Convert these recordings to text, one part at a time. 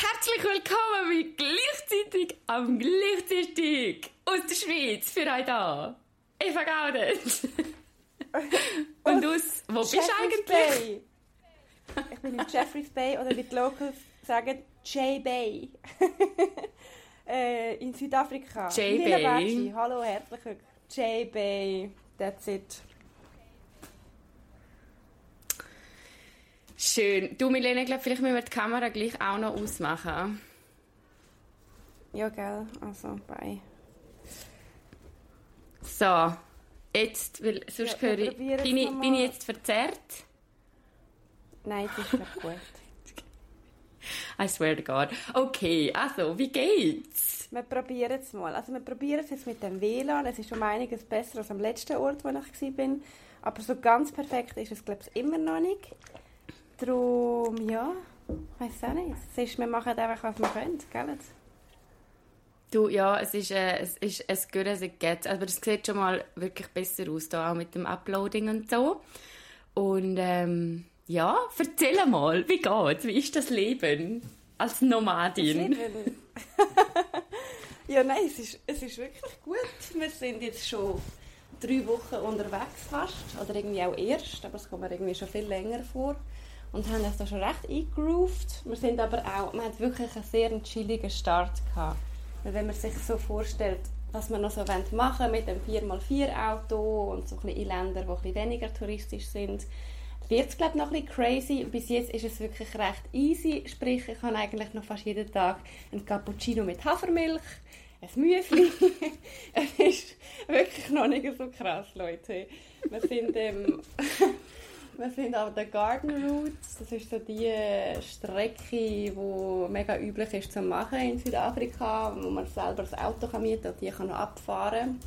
Herzlich willkommen mit gleichzeitig am gleichzeitig aus der Schweiz für euch da. Eva Gaudet. Und aus, wo bist du eigentlich? Bay. Ich bin in Jeffreys Bay oder wie die Locals sagen, J Bay. äh, in Südafrika. J Bay. Hallo, herzlich willkommen. J Bay. That's it. Schön. Du, Milena, ich glaube, vielleicht müssen wir die Kamera gleich auch noch ausmachen. Ja, gell. Also, bye. So. Jetzt, weil sonst Ja, höre ich... Bin ich, bin ich jetzt verzerrt? Nein, das ist nicht gut. I swear to God. Okay, also, wie geht's? Wir probieren es mal. Also wir probieren es jetzt mit dem WLAN. Es ist um einiges besser als am letzten Ort, wo ich war. Aber so ganz perfekt ist es, glaube ich, immer noch nicht. Darum, ja, weiß auch nicht. Es ist, wir machen einfach, was wir können, gell? Du, ja, es ist, äh, es ist as good as it gets. Aber es sieht schon mal wirklich besser aus, da auch mit dem Uploading und so. Und, ähm, ja, erzähl mal, wie geht's? Wie ist das Leben als Nomadin? ja, nein, es ist, es ist wirklich gut. Wir sind jetzt schon drei Wochen unterwegs fast. Oder irgendwie auch erst, aber es kommt mir irgendwie schon viel länger vor. Und haben uns da schon recht eingegroovt. Wir sind aber auch, man hat wirklich einen sehr chilligen Start gehabt. Weil wenn man sich so vorstellt, was man noch so machen mit dem 4x4-Auto und so ein bisschen in Ländern, die ein bisschen weniger touristisch sind, wird es glaube noch ein bisschen crazy. Bis jetzt ist es wirklich recht easy. Sprich, ich habe eigentlich noch fast jeden Tag einen Cappuccino mit Hafermilch, ein Müsli. es ist wirklich noch nicht so krass, Leute. Wir sind, ähm, wir sind auf der Garden Route. Das ist so die Strecke, die mega üblich ist zu machen in Südafrika, wo man selber das Auto kann mieten und die kann abfahren.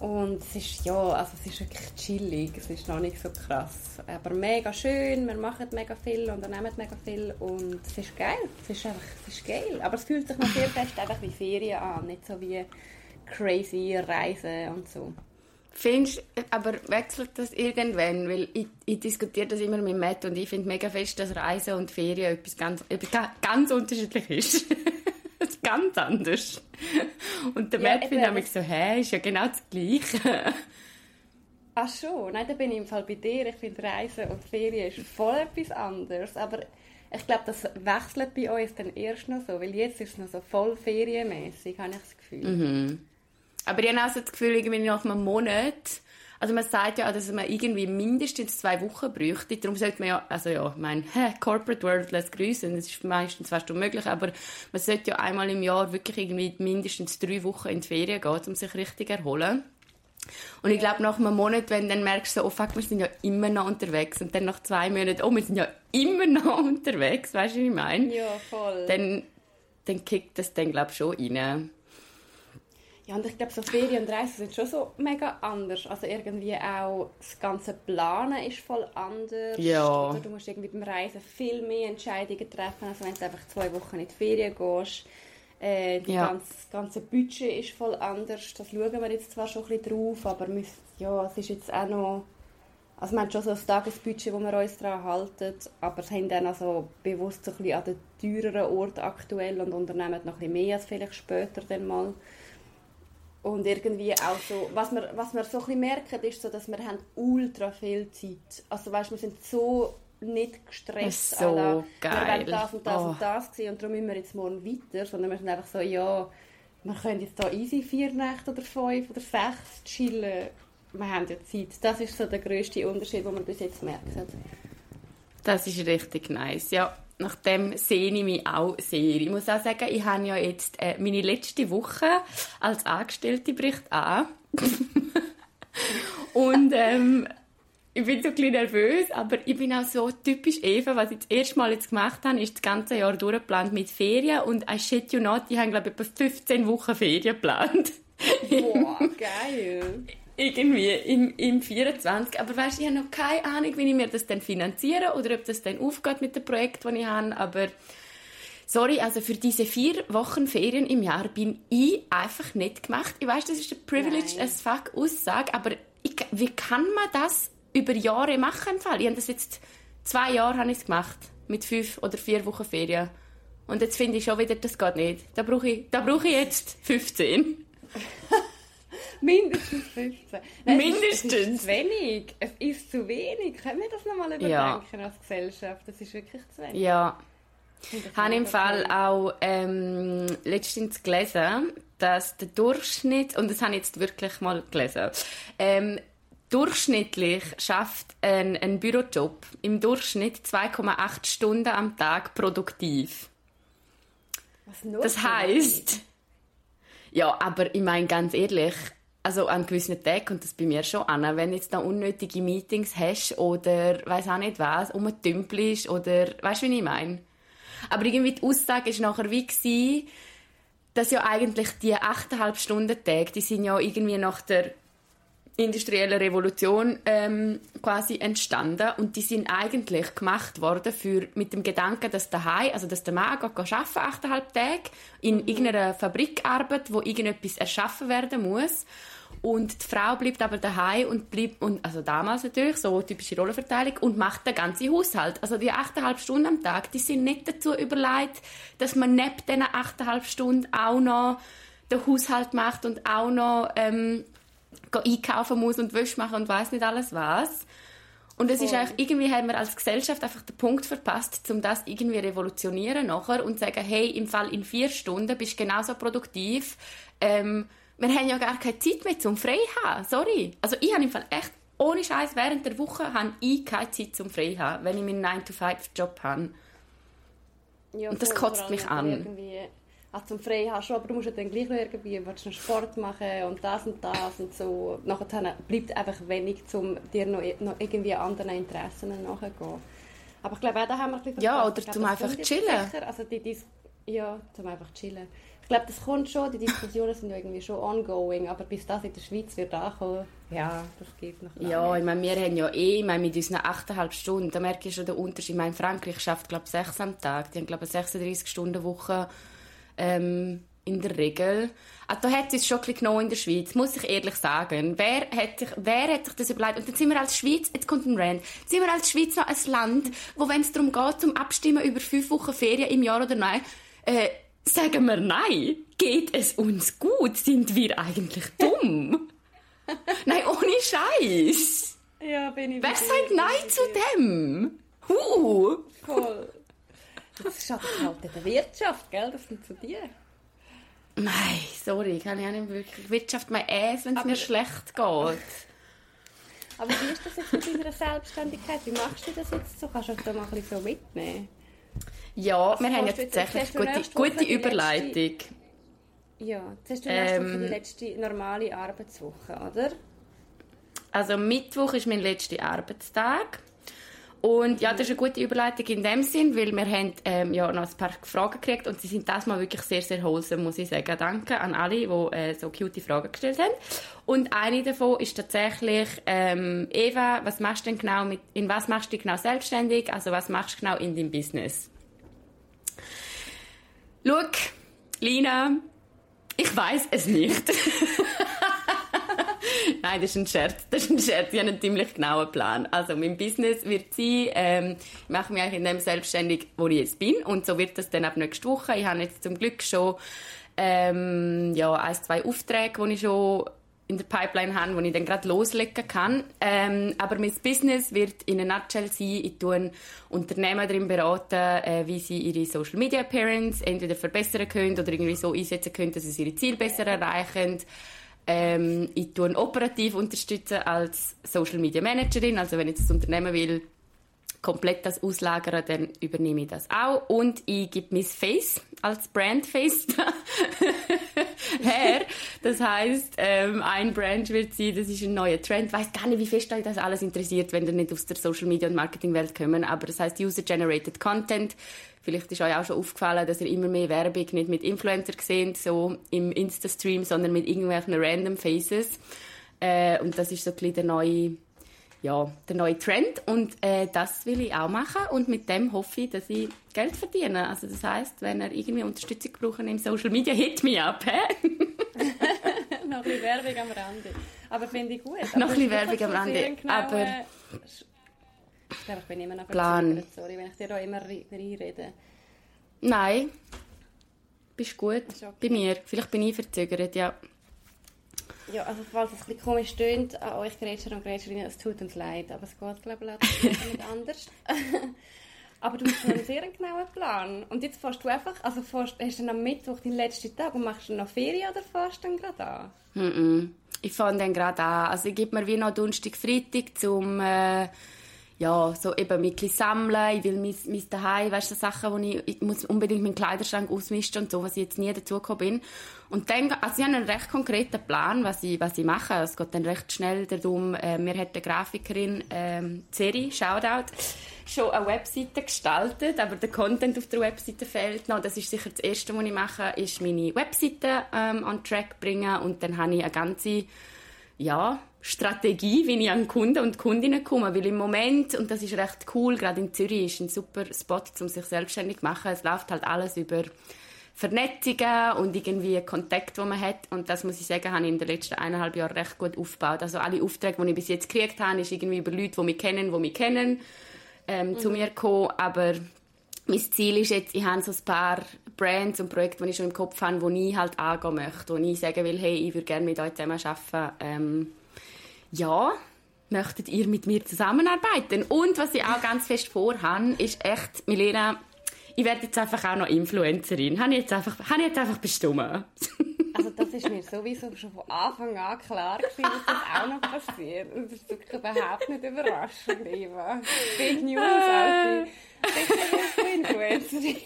Und es ist, ja, also es ist wirklich chillig, es ist noch nicht so krass. Aber mega schön, wir machen mega viel, unternehmen mega viel und es ist geil, es ist einfach, es ist geil. Aber es fühlt sich noch sehr fest einfach wie Ferien an, nicht so wie crazy Reisen und so. Findest aber wechselt das irgendwann? Weil ich, ich diskutiere das immer mit Matt und ich finde mega fest, dass Reisen und Ferien etwas ganz, etwas ga- ganz unterschiedlich ist. ganz anders. Und der Ja, Matt findet nämlich so, hä, ist ja genau das Gleiche. Ach schon, nein, da bin ich im Fall bei dir. Ich finde Reisen und Ferien ist voll etwas anderes. Aber ich glaube, das wechselt bei uns dann erst noch so, weil jetzt ist es noch so voll ferienmäßig, habe ich das Gefühl. Aber ich habe auch so das Gefühl, irgendwie nach einem Monat, also man sagt ja, dass man irgendwie mindestens zwei Wochen bräuchte. Darum sollte man ja, also ja, ich meine, Corporate World lässt grüßen, das ist meistens fast unmöglich, aber man sollte ja einmal im Jahr wirklich irgendwie mindestens drei Wochen in die Ferien gehen, um sich richtig zu erholen. Und ich glaube, nach einem Monat, wenn du dann merkst, so, oh fuck, wir sind ja immer noch unterwegs, und dann nach zwei Monaten, oh, wir sind ja immer noch unterwegs, weißt du, was ich meine? Ja, voll. Dann, dann kickt das dann, glaube ich, schon rein. Ja, und ich glaube, so Ferien und Reisen sind schon so mega anders. Also irgendwie auch das ganze Planen ist voll anders. Ja. Oder du musst irgendwie beim Reisen viel mehr Entscheidungen treffen, als wenn du einfach zwei Wochen in die Ferien gehst. Äh, Ja. ganze, das ganze Budget ist voll anders. Das schauen wir jetzt zwar schon ein bisschen drauf, aber wir, ja, es ist jetzt auch noch... Also wir haben schon so ein Tagesbudget, wo wir uns daran halten, aber haben dann also bewusst so ein bisschen an den teureren Ort aktuell und unternehmen noch ein bisschen mehr als vielleicht später dann mal. Und irgendwie auch so, was wir, was wir so ein bisschen merken, ist so, dass wir haben ultra viel Zeit. Also weißt, wir sind so nicht gestresst. So la, geil. Wir wollen das und das Oh. und das sehen und darum müssen wir jetzt morgen weiter. Sondern wir sind einfach so, ja, wir können jetzt da easy vier Nächte oder fünf oder sechs chillen. Wir haben ja Zeit. Das ist so der grösste Unterschied, den wir bis jetzt merken. Das ist richtig nice, ja. Nach dem sehe ich mich auch sehr. Ich muss auch sagen, ich habe ja jetzt äh, meine letzte Woche als Angestellte bricht an. Und ähm, ich bin so ein bisschen nervös, aber ich bin auch so typisch Eva, was ich das erste Mal jetzt gemacht habe, ist das ganze Jahr durchgeplant mit Ferien und I shit you not, ich habe glaube ich etwa 15 Wochen Ferien geplant. Boah, geil. Irgendwie im, im 24. Aber weißt, ich habe noch keine Ahnung, wie ich mir das dann finanziere oder ob das dann aufgeht mit dem Projekt, das ich habe. Aber sorry, also für diese vier Wochen Ferien im Jahr bin ich einfach nicht gemacht. Ich weiß, das ist eine privileged Nein. as fuck Aussage, aber ich, wie kann man das über Jahre machen? Im Fall? Ich habe das jetzt zwei Jahre habe ich es gemacht mit fünf oder vier Wochen Ferien. Und jetzt finde ich schon wieder, das geht nicht. Da brauche ich, da brauche ich jetzt 15. Mindestens 15. Nein, Mindestens. Es ist, es ist zu wenig. Es ist zu wenig. Können wir das nochmal überdenken Ja. als Gesellschaft? Das ist wirklich zu wenig. Ja. Ich habe im Fall auch ähm, letztens gelesen, dass der Durchschnitt, und das habe ich jetzt wirklich mal gelesen, ähm, durchschnittlich schafft ein, ein Bürojob im Durchschnitt 2,8 Stunden am Tag produktiv. Was nur Das heisst, ja, aber ich meine ganz ehrlich, also an gewissen Tagen kommt das bei mir schon an, wenn jetzt da unnötige Meetings hast oder weiß auch nicht was, umtümpelst oder weißt du, wie ich meine? Aber irgendwie die Aussage ist nachher wie gewesen, dass ja eigentlich die 8,5 Stunden Tage, die sind ja irgendwie nach der industriellen Revolution ähm, quasi entstanden. Und die sind eigentlich gemacht worden für, mit dem Gedanken, dass daheim, also dass der Mann geht arbeiten, achteinhalb Tage, in irgendeiner Fabrik arbeitet, wo irgendetwas erschaffen werden muss. Und die Frau bleibt aber daheim und bleibt, und, also damals natürlich, so typische Rollenverteilung, und macht den ganzen Haushalt. Also die achteinhalb Stunden am Tag, die sind nicht dazu überlegt, dass man neben diesen achteinhalb Stunden auch noch den Haushalt macht und auch noch ähm, einkaufen muss und Wäsche machen und weiß nicht alles was. Und es ist eigentlich, irgendwie haben wir als Gesellschaft einfach den Punkt verpasst, um das irgendwie revolutionieren nachher und sagen, hey, im Fall in vier Stunden bist du genauso produktiv. Ähm, wir haben ja gar keine Zeit mehr zum frei haben. Sorry. Also ich habe im Fall echt, ohne Scheiß während der Woche habe ich keine Zeit zum frei haben, wenn ich meinen 9-to-5-Job habe. Ja, Und das kotzt mich an. Irgendwie, also zum Frei hast schon, aber du musst ja dann gleich noch irgendwie willst noch Sport machen und das und das und so. Nachher bleibt einfach wenig, um dir noch, noch irgendwie anderen Interessen nachzugehen. Aber ich glaube, auch da haben wir ein bisschen Ja, oder glaube, zum einfach chillen. Sicher. Also die Dis ja, zum einfach chillen. Ich glaube, das kommt schon, die Diskussionen sind ja irgendwie schon ongoing, aber bis das in der Schweiz wird ankommen, ja, das geht noch. Ja, ich meine, wir haben ja eh, ich meine, mit unseren 8,5 Stunden, da merke ich schon den Unterschied. Ich meine, Frankreich schafft, glaube ich, 6 am Tag. Die haben, glaube ich, eine 36-Stunden-Woche ähm, in der Regel. Also, da hat es schon ein genommen in der Schweiz, muss ich ehrlich sagen. Wer hat, sich, wer hat sich das überlegt? Und dann sind wir als Schweiz, jetzt kommt ein Rand, sind wir als Schweiz noch ein Land, wo, wenn es darum geht, zum Abstimmen über fünf Wochen Ferien im Jahr oder nein, äh, sagen wir nein. Geht es uns gut? Sind wir eigentlich dumm? Nein, ohne Scheiß. Ja, bin ich Wer sagt Nein zu dem? Huh. Voll. Das schadet halt in der Wirtschaft, gell? Das sind zu dir. Nein, sorry, kann ich auch nicht wirklich. Wirtschaft mein Ass, wenn es mir schlecht geht. Aber wie ist das jetzt mit deiner Selbstständigkeit? Wie machst du das jetzt so? Kannst du das da mal ein bisschen so mitnehmen? Ja, Also wir haben jetzt- tatsächlich gute, gute die letzte- Überleitung. Ja, jetzt hast du Ähm. die letzte normale Arbeitswoche, oder? Also Mittwoch ist mein letzter Arbeitstag. Und ja, das ist eine gute Überleitung in dem Sinn, weil wir haben ähm, ja noch ein paar Fragen gekriegt und sie sind das mal wirklich sehr, sehr wholesome, muss ich sagen. Danke an alle, die äh, so cute Fragen gestellt haben. Und eine davon ist tatsächlich, ähm, Eva, was machst du denn genau mit, in was machst du genau selbstständig? Also was machst du genau in deinem Business? Schau, Lina, ich weiß es nicht. Nein, das ist ein Scherz. Das ist ein Scherz. Ich habe einen ziemlich genauen Plan. Also, mein Business wird sein, ähm, ich mache mich eigentlich in dem selbstständig, wo ich jetzt bin. Und so wird das dann ab nächste Woche. Ich habe jetzt zum Glück schon, ähm, ja, ein, zwei Aufträge, die ich schon in der Pipeline habe, wo ich dann gerade loslegen kann. Ähm, aber mein Business wird in einer Nutshell sein, ich tue Unternehmen darin beraten, äh, wie sie ihre Social Media Appearance entweder verbessern können oder irgendwie so einsetzen können, dass sie ihre Ziele besser erreichen. Ähm, ich tue operativ unterstützen als Social Media Managerin, also wenn jetzt das Unternehmen will, komplett das auslagern, dann übernehme ich das auch. Und ich gebe mein Face als Brandface her. Das heißt, ähm, ein Brand wird sein, das ist ein neuer Trend. Ich weiss gar nicht, wie fest euch das alles interessiert, wenn ihr nicht aus der Social Media und Marketing Welt kommen. Aber das heißt User-Generated Content. Vielleicht ist euch auch schon aufgefallen, dass ihr immer mehr Werbung nicht mit Influencer seht, so im Insta-Stream, sondern mit irgendwelchen random Faces. Äh, und das ist so ein bisschen der neue ja, der neue Trend und äh, das will ich auch machen und mit dem hoffe ich, dass ich Geld verdiene. Also das heißt, wenn ihr irgendwie Unterstützung brauchen im Social Media, hit me up, hä? Noch ein bisschen Werbung am Rande. Aber finde ich gut. Noch Aber ein bisschen Werbung am Rande, genau, aber- äh, Ich glaube, ich bin immer noch Plan. Sorry, wenn ich dir da immer re- reinrede. Nein. Bist gut. Okay. Bei mir. Vielleicht bin ich verzögert, ja. Ja, also falls es ein bisschen komisch tönt, an euch Grätscher und Grätscherinnen, es tut uns leid, aber es geht, glaube ich, nicht anders. aber du hast schon einen sehr genauen Plan. Und jetzt fährst du einfach, also fährst, hast du dann am Mittwoch den letzten Tag und machst du noch Ferien oder fährst du dann gerade an? Mm -mm. Ich fange dann gerade an. Also ich gebe mir wie noch Donnerstag, Freitag zum äh, ja, so eben mit sammeln. Ich will mein, mein Daheim, weißt du, so Sachen, wo ich, ich muss unbedingt meinen Kleiderschrank ausmisten und so, was ich jetzt nie dazu gekommen bin. Und dann, also ich habe einen recht konkreten Plan, was ich, was ich mache. Es geht dann recht schnell darum, äh, mir hat eine Grafikerin, ähm, Seri, Shoutout, schon eine Webseite gestaltet, aber der Content auf der Webseite fehlt noch. Das ist sicher das Erste, was ich mache, ist meine Webseite ähm, on track bringen und dann habe ich eine ganze, ja, Strategie, wie ich an Kunden und Kundinnen komme. Weil im Moment, und das ist recht cool, gerade in Zürich ist ein super Spot, um sich selbstständig zu machen. Es läuft halt alles über Vernetzungen und irgendwie Kontakt, die man hat. Und das muss ich sagen, habe ich in den letzten eineinhalb Jahren recht gut aufgebaut. Also alle Aufträge, die ich bis jetzt gekriegt habe, ist irgendwie über Leute, die mich kennen, die mich kennen, ähm, mhm. zu mir gekommen. Aber mein Ziel ist jetzt, ich habe so ein paar Brands und Projekte, die ich schon im Kopf habe, die ich halt angehen möchte. Wo ich sagen will, hey, ich würde gerne mit euch zusammen arbeiten. Ähm, ja, möchtet ihr mit mir zusammenarbeiten? Und was ich auch ganz fest vorhabe, ist echt, Milena, ich werde jetzt einfach auch noch Influencerin. Habe ich jetzt einfach, habe ich jetzt einfach bestimmt. Also das ist mir sowieso schon von Anfang an klar gewesen, dass das auch noch passiert. Und das ist wirklich überhaupt nicht überraschend, Eva. Fake News, Alti. Influencerin.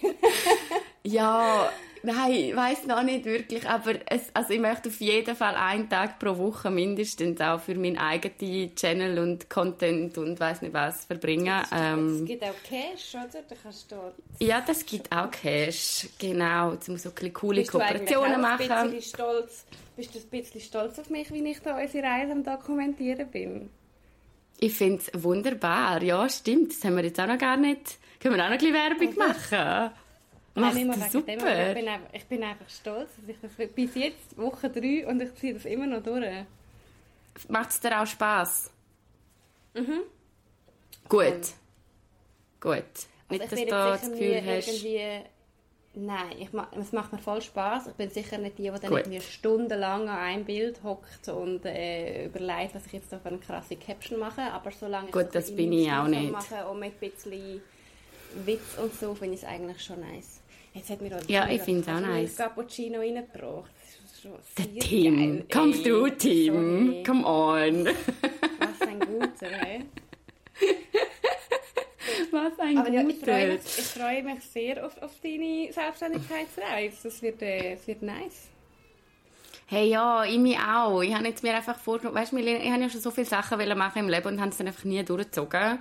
ja, Nein, ich weiß noch nicht wirklich, aber es, also ich möchte auf jeden Fall einen Tag pro Woche mindestens auch für meinen eigenen Channel und Content und weiß nicht was verbringen. Es ähm, gibt auch Cash, oder? Da kannst du ja, das gibt auch Cash, genau, um so ein coole bist Kooperationen machen. Ein bisschen stolz, bist du ein bisschen stolz auf mich, wie ich da unsere Reise am Dokumentieren bin? Ich finde es wunderbar, ja, stimmt. Das haben wir jetzt auch noch gar nicht. Können wir auch noch ein bisschen Werbung machen? Nein, Macht super. Dem, ich, bin einfach, ich bin einfach stolz, dass ich das bis jetzt Woche drei und ich ziehe das immer noch durch. Macht es dir auch Spass? Mhm. Gut. Ähm. Gut. Nicht, also dass du das Gefühl hast... Nein, ich, es macht mir voll Spaß. Ich bin sicher nicht die, die dann irgendwie stundenlang an einem Bild hockt und äh, überlegt, was ich jetzt da für eine krasse Caption mache. Aber solange Gut, ich das bin ich auch nicht. mache und mit ein bisschen Witz und so, finde ich es eigentlich schon nice. Jetzt hat mir auch ja, ich finde es auch nice. Cappuccino reingebracht. Der Tim. Geil. Komm du, Tim. Sorry. Come on. Was ein guter, hey? Was ein Aber guter. Ja, ich, freue mich, ich freue mich sehr auf, auf deine Selbstständigkeitsreise. Das wird, äh, das wird nice. Hey, ja, ich mich auch. Ich habe jetzt mir einfach vorgenommen, weißt du, ich habe ja schon so viele Sachen machen im Leben und habe es dann einfach nie durchgezogen.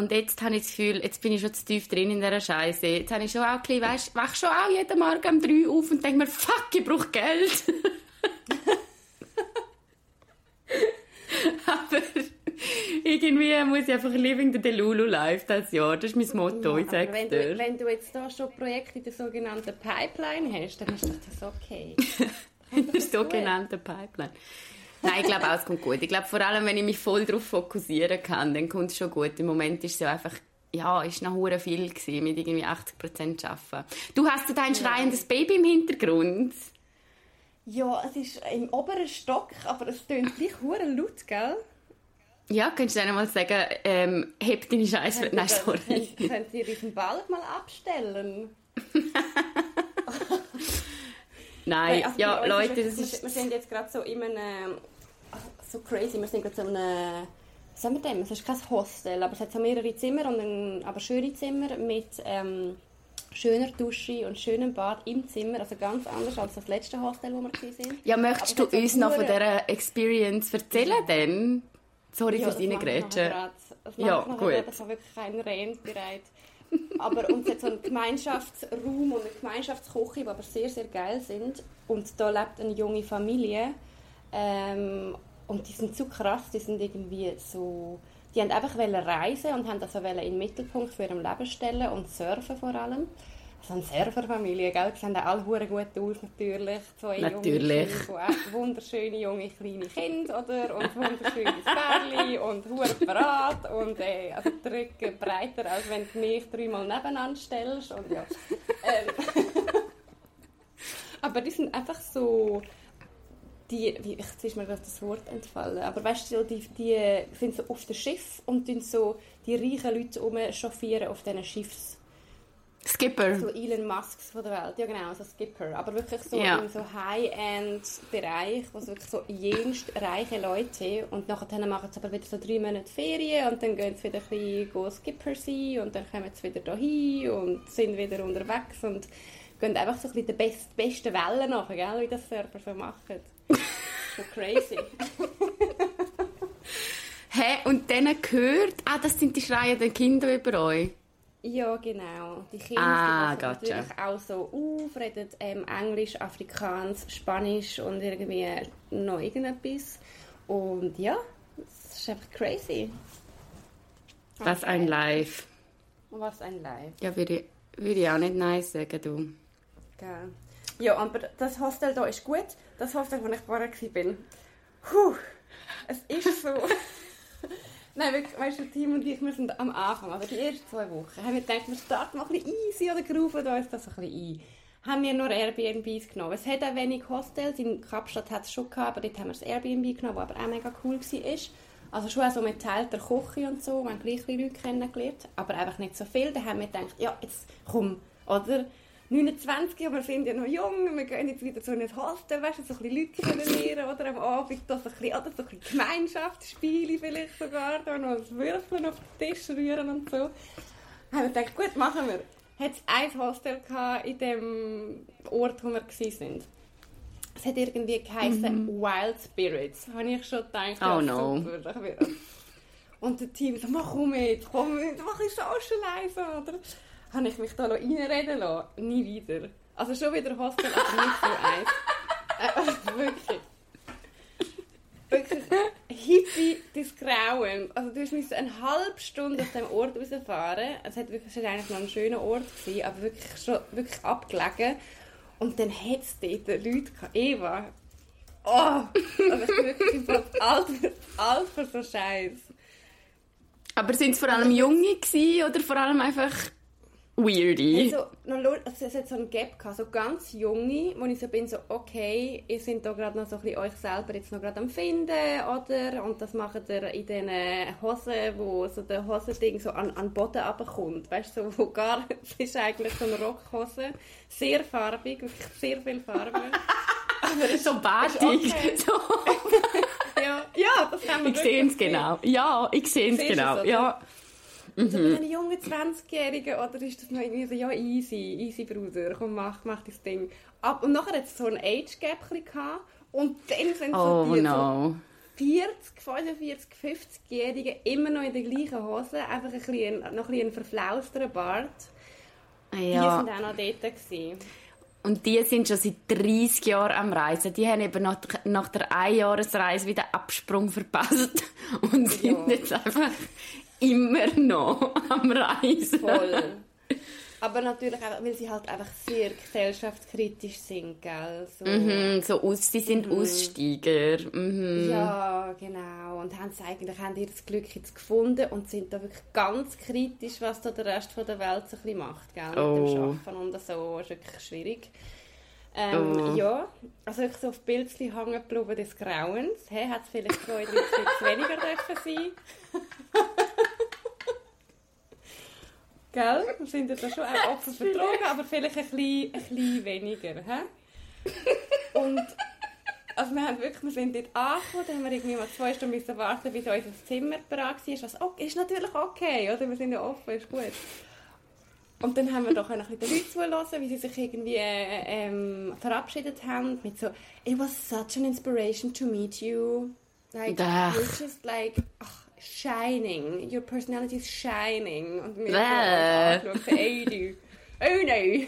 Und jetzt habe ich das Gefühl, jetzt bin ich schon zu tief drin in dieser Scheiße. Jetzt habe ich schon auch ein bisschen, weißt, wach schon auch jeden Morgen um drei auf und denke mir, fuck, ich brauche Geld. Aber irgendwie muss ich einfach living the Delulu life das Jahr. Das ist mein Motto, ja, ich sag's wenn dir. Du, wenn du jetzt da schon Projekte in der sogenannten Pipeline hast, dann ist das okay. in der sogenannten Pipeline. Nein, ich glaube auch, es kommt gut. Ich glaube, vor allem, wenn ich mich voll darauf fokussieren kann, dann kommt es schon gut. Im Moment ist es ja einfach, ja, ist noch hure viel gewesen, mit irgendwie 80 Prozent arbeiten. Du hast du dein schreiendes Baby im Hintergrund? Ja, es ist im oberen Stock, aber es tönt gleich hure laut, gell? Ja, könntest du einmal sagen, ähm, heb deine Scheiße. Nein, sorry. Könnt, könnt ihr diesen Balk mal abstellen? Nein, also ja, Leute, das ist... Wir sind jetzt gerade so in einem... So crazy, wir sind gerade so in einem... Was sagen wir denn? Es ist kein Hostel, aber es hat so mehrere Zimmer, und ein, aber schöne Zimmer mit ähm, schöner Dusche und schönem Bad im Zimmer. Also ganz anders als das letzte Hostel, wo wir waren. Ja, möchtest du uns noch von dieser Experience erzählen denn? Sorry ja, fürs Reingrätschen. Ja, gut. Das war wirklich kein Rent bereit. Aber uns hat so einen Gemeinschaftsraum und eine Gemeinschaftsküche, die aber sehr, sehr geil sind. Und da lebt eine junge Familie. Ähm, und die sind so krass, die sind irgendwie so... Die haben einfach reisen und haben das in den Mittelpunkt für ihrem Leben stellen und surfen vor allem. So eine Surferfamilie, gell? Die sehen alle hure gut aus, natürlich. Zwei Natürlich. junge wunderschöne junge kleine Kinder, oder? Und wunderschönes Pärli und hure parat und äh, also die Rücken breiter, als wenn du mich dreimal nebeneinander stellst und ja. Ähm. Aber die sind einfach so die, wie, jetzt ist mir gerade das Wort entfallen, aber weißt du, die, die sind so auf dem Schiff und so die reichen Leute chauffieren auf diesen Schiffs. Skipper. So Elon Musks von der Welt, ja genau, so Skipper. Aber wirklich so Ja. in so High-End-Bereich, wo es wirklich so jenst reiche Leute und nachher machen sie aber wieder so drei Monate Ferien und dann gehen sie wieder ein bisschen go Skipper sein und dann kommen sie wieder dahin und sind wieder unterwegs und gehen einfach so ein bisschen der best, besten Wellen nach, gell, wie das Surfer so machen. so crazy. Hä? Und denen gehört, ah, das sind die schreienden Kinder über euch. Ja, genau. Die Kinder Ah, gotcha. natürlich auch so auf, reden ähm, Englisch, Afrikaans, Spanisch und irgendwie noch irgendetwas. Und ja, es ist einfach crazy. Was ein Live. Was ein Live. Ja, würde ich, würde ich auch nicht Nein sagen, du. Gell. Ja, aber das Hostel da ist gut. Das Hostel, wo ich vorher war. Puh, es ist so... Nein, wirklich, weißt du, Tim und ich, wir sind am Anfang, also die ersten zwei Wochen, haben wir gedacht, wir starten mal ein bisschen easy oder grooven uns das ein bisschen ein. Haben wir nur Airbnbs genommen. Es hat auch wenig Hostels, in Kapstadt hat es schon gehabt, aber dort haben wir das Airbnb genommen, das aber auch mega cool war. Also schon auch so mit teilter Küche und so, wir haben gleich Leute kennengelernt, aber einfach nicht so viel. Da haben wir gedacht, ja, jetzt komm, oder? 29, aber wir sind ja noch jung, wir gehen jetzt wieder so in ein Hostel, weißt du, so ein bisschen Leute kennenlernen, oder am Abend da so ein bisschen, oder so ein bisschen Gemeinschaftsspiele vielleicht sogar, da noch das Würfeln auf den Tisch rühren und so. Haben wir gedacht, gut, machen wir. Hat es ein Hostel gehabt in dem Ort, wo wir waren. Es hat irgendwie geheißen Wild Spirits. Habe ich schon gedacht, Oh no. super, das und der Team so, mach komm mit, komm mit, mach ich socialize, oder? Habe ich mich da noch reinreden lassen? Nie wieder. Also schon wieder Hostel, aber nicht so eins. Äh, wirklich. Wirklich Hippie des Grauen. Also du musst eine halbe Stunde aus dem Ort rausfahren. Es hat wirklich, es war eigentlich noch ein schöner Ort, gewesen, aber wirklich schon wirklich abgelegen. Und dann hat es dort Leute gehabt. Eva. Oh! Also ich bin wirklich alt, alt für so Scheiß. Aber sind es vor allem Junge gewesen, oder vor allem einfach Weirdy? Also, noch also es hat so einen Gap gehabt, so ganz junge, wo ich so bin, so, okay, ihr seid da gerade noch so ein bisschen euch selber jetzt noch gerade am finden, oder? Und das macht ihr in diesen Hosen, wo so der Hosending so an, an den Boden runterkommt, weißt du, so, wo gar, es ist eigentlich so eine Rockhose, sehr farbig, wirklich sehr viel Farbe. Aber so batig. okay. So. ja, ja, das kann man Ich sehe es genau. Ja, ich sehe es genau. es, oder? Ja. Also bei einem jungen 20-Jährigen, oder ist das noch irgendwie so, ja, easy, easy, Bruder, komm, mach, mach das Ding. Ab, und nachher hat es so ein Age-Gap gehabt, und dann sind Oh so die no. so 40, 45, 50-Jährigen immer noch in der gleichen Hose, einfach ein bisschen, noch ein bisschen ein verflauster Bart. Die Ja. sind auch noch dort gewesen. Und die sind schon seit 30 Jahren am Reisen. Die haben eben nach, nach der Einjahresreise wieder Absprung verpasst und sind Ja. jetzt einfach immer noch am Reisen. Voll. Aber natürlich auch, weil sie halt einfach sehr gesellschaftskritisch sind, gell? So. Mhm, so aus, sie sind Aussteiger. Mhm. Ja, genau. Und haben sie eigentlich haben ihr das Glück jetzt gefunden und sind da wirklich ganz kritisch, was da der Rest von der Welt so ein bisschen macht, gell? Mit Oh. dem Arbeiten und so. ist wirklich schwierig. Ähm, Oh. Ja, also ich so auf Bildchen hängen geblieben des Grauens. Hey, hat es vielleicht zwei, drei Stück weniger dürfen sein. Gell? Wir sind da schon auch offen vertragen, aber vielleicht ein bisschen, ein bisschen weniger. Hä? Und also wir, haben wirklich, wir sind dort angekommen, dann haben wir irgendwie mal zwei Stunden müssen warten, bis unser Zimmer bereit war. Was okay, ist natürlich okay, oder? Wir sind ja offen, ist gut. Und dann haben wir doch ein bisschen den Leuten zuhören, wie sie sich irgendwie äh, ähm, verabschiedet haben mit so «It was such an inspiration to meet you. Like, Ach. just like ach, shining. Your personality is shining.» Und wir Bäh. so angeschaut, «Ey, du. Oh no!»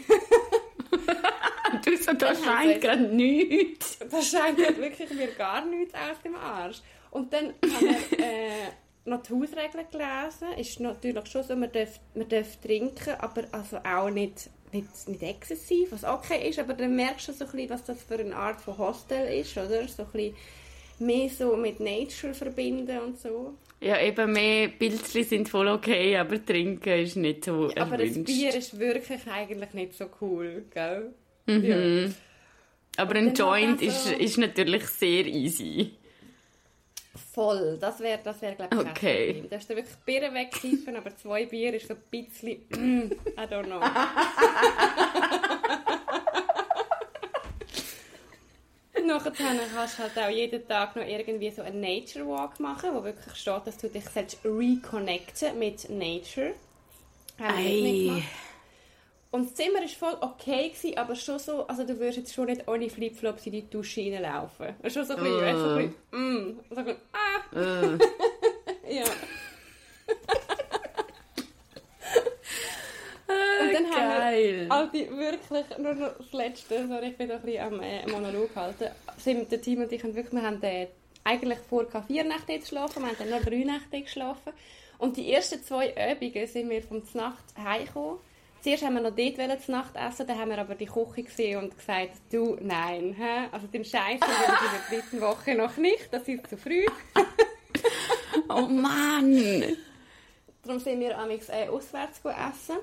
Du, so, da scheint gerade nichts. Das scheint halt wirklich mir gar nichts aus dem Arsch. Und dann haben wir äh, noch die Hausregeln gelesen. Ist natürlich schon so, man darf, man darf trinken, aber also auch nicht nicht, nicht exzessiv, was okay ist, aber dann merkst du so ein bisschen, was das für eine Art von Hostel ist, oder? So ein bisschen mehr so mit Nature verbinden und so. Ja, eben mehr Pilzchen sind voll okay, aber trinken ist nicht so erwünscht. Aber das Bier ist wirklich eigentlich nicht so cool, gell? Mhm. Ja. Aber ein Joint so ist, ist natürlich sehr easy. Voll, das wäre, das wär, glaube ich, okay. Problem. Da hast du wirklich Bier wegkiffen, aber zwei Bier ist so ein bisschen, mm, I don't know. Nachher kannst du halt auch jeden Tag noch irgendwie so einen Nature Walk machen, wo wirklich steht, dass du dich selbst reconnecten mit Nature. Haben Und das Zimmer war voll okay, gewesen, aber schon so, also du würdest jetzt schon nicht ohne Flipflops in die Dusche reinlaufen. Schon so ein bisschen, uh. so ein bisschen, mm, so ein bisschen, ah. Uh. ja. Und dann Geil. wir also wirklich, nur noch das Letzte, sorry, ich bin da ein bisschen am äh, Monolog halten, sind der Team und ich haben wirklich, wir haben äh, eigentlich vor vier Nächte geschlafen, wir haben dann noch drei Nächte geschlafen und die ersten zwei Übungen sind wir vom Nacht heimgekommen. Zuerst haben wir noch dort zur Nacht essen, dann haben wir aber die Küche gesehen und gesagt, du, nein, hä? also den Scheiß ich in der dritten Woche noch nicht, das ist zu früh. oh Mann! Darum sind wir amigs äh, auswärts essen.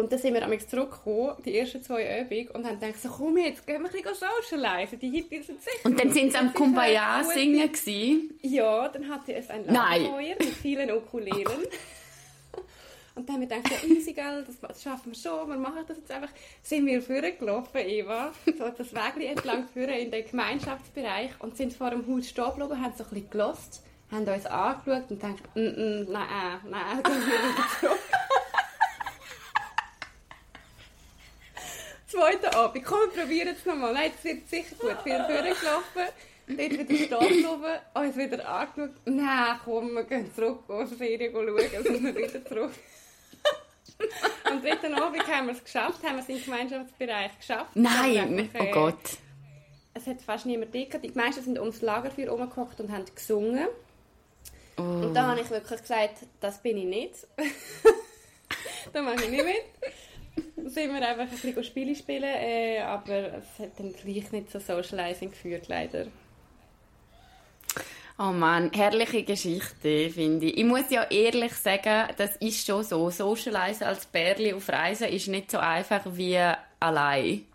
Und dann sind wir amigs zurückgekommen, die ersten zwei Übungen, und haben gedacht, so, komm jetzt, gehen wir ein bisschen socialisen, die Hippies sind sicher. Und dann sind sie am Kumbaya singen gewesen? Ja, dann hatte es ein Lagerfeuer mit vielen Ukulelen. Oh und dann haben wir gedacht, ja, easy, gell, das schaffen wir schon, wir machen das jetzt einfach. Sind wir vorgelaufen, Eva, so das Weg entlang führen in den Gemeinschaftsbereich und sind vor dem Haus stehen geblieben, haben so ein bisschen gelost, haben uns angeschaut und gedacht, mm, nein, nein, gehen wir wieder zurück. Zweiten Abend, komm, wir probieren es nochmal. Nein, es wird sicher gut. Wir sind vorgelaufen, dort wieder stehen oben, uns wieder angeschaut. Nein, komm, wir gehen zurück, auf die Serie schauen, dann sind wir wieder zurück. Am dritten Abend haben wir es geschafft, haben wir es im Gemeinschaftsbereich geschafft. Nein, oh Gott. Es hat fast niemand dick. Die meisten sind ums Lagerfeuer herumgekocht und haben gesungen. Oh. Und da habe ich wirklich gesagt, das bin ich nicht. da mache ich nicht mit. Sind wir einfach ein bisschen Spiele spielen, äh, aber es hat dann gleich nicht so Socializing geführt, leider. Oh Mann, herrliche Geschichte, finde ich. Ich muss ja ehrlich sagen, das ist schon so. Socialize als Bärli auf Reisen ist nicht so einfach wie allein.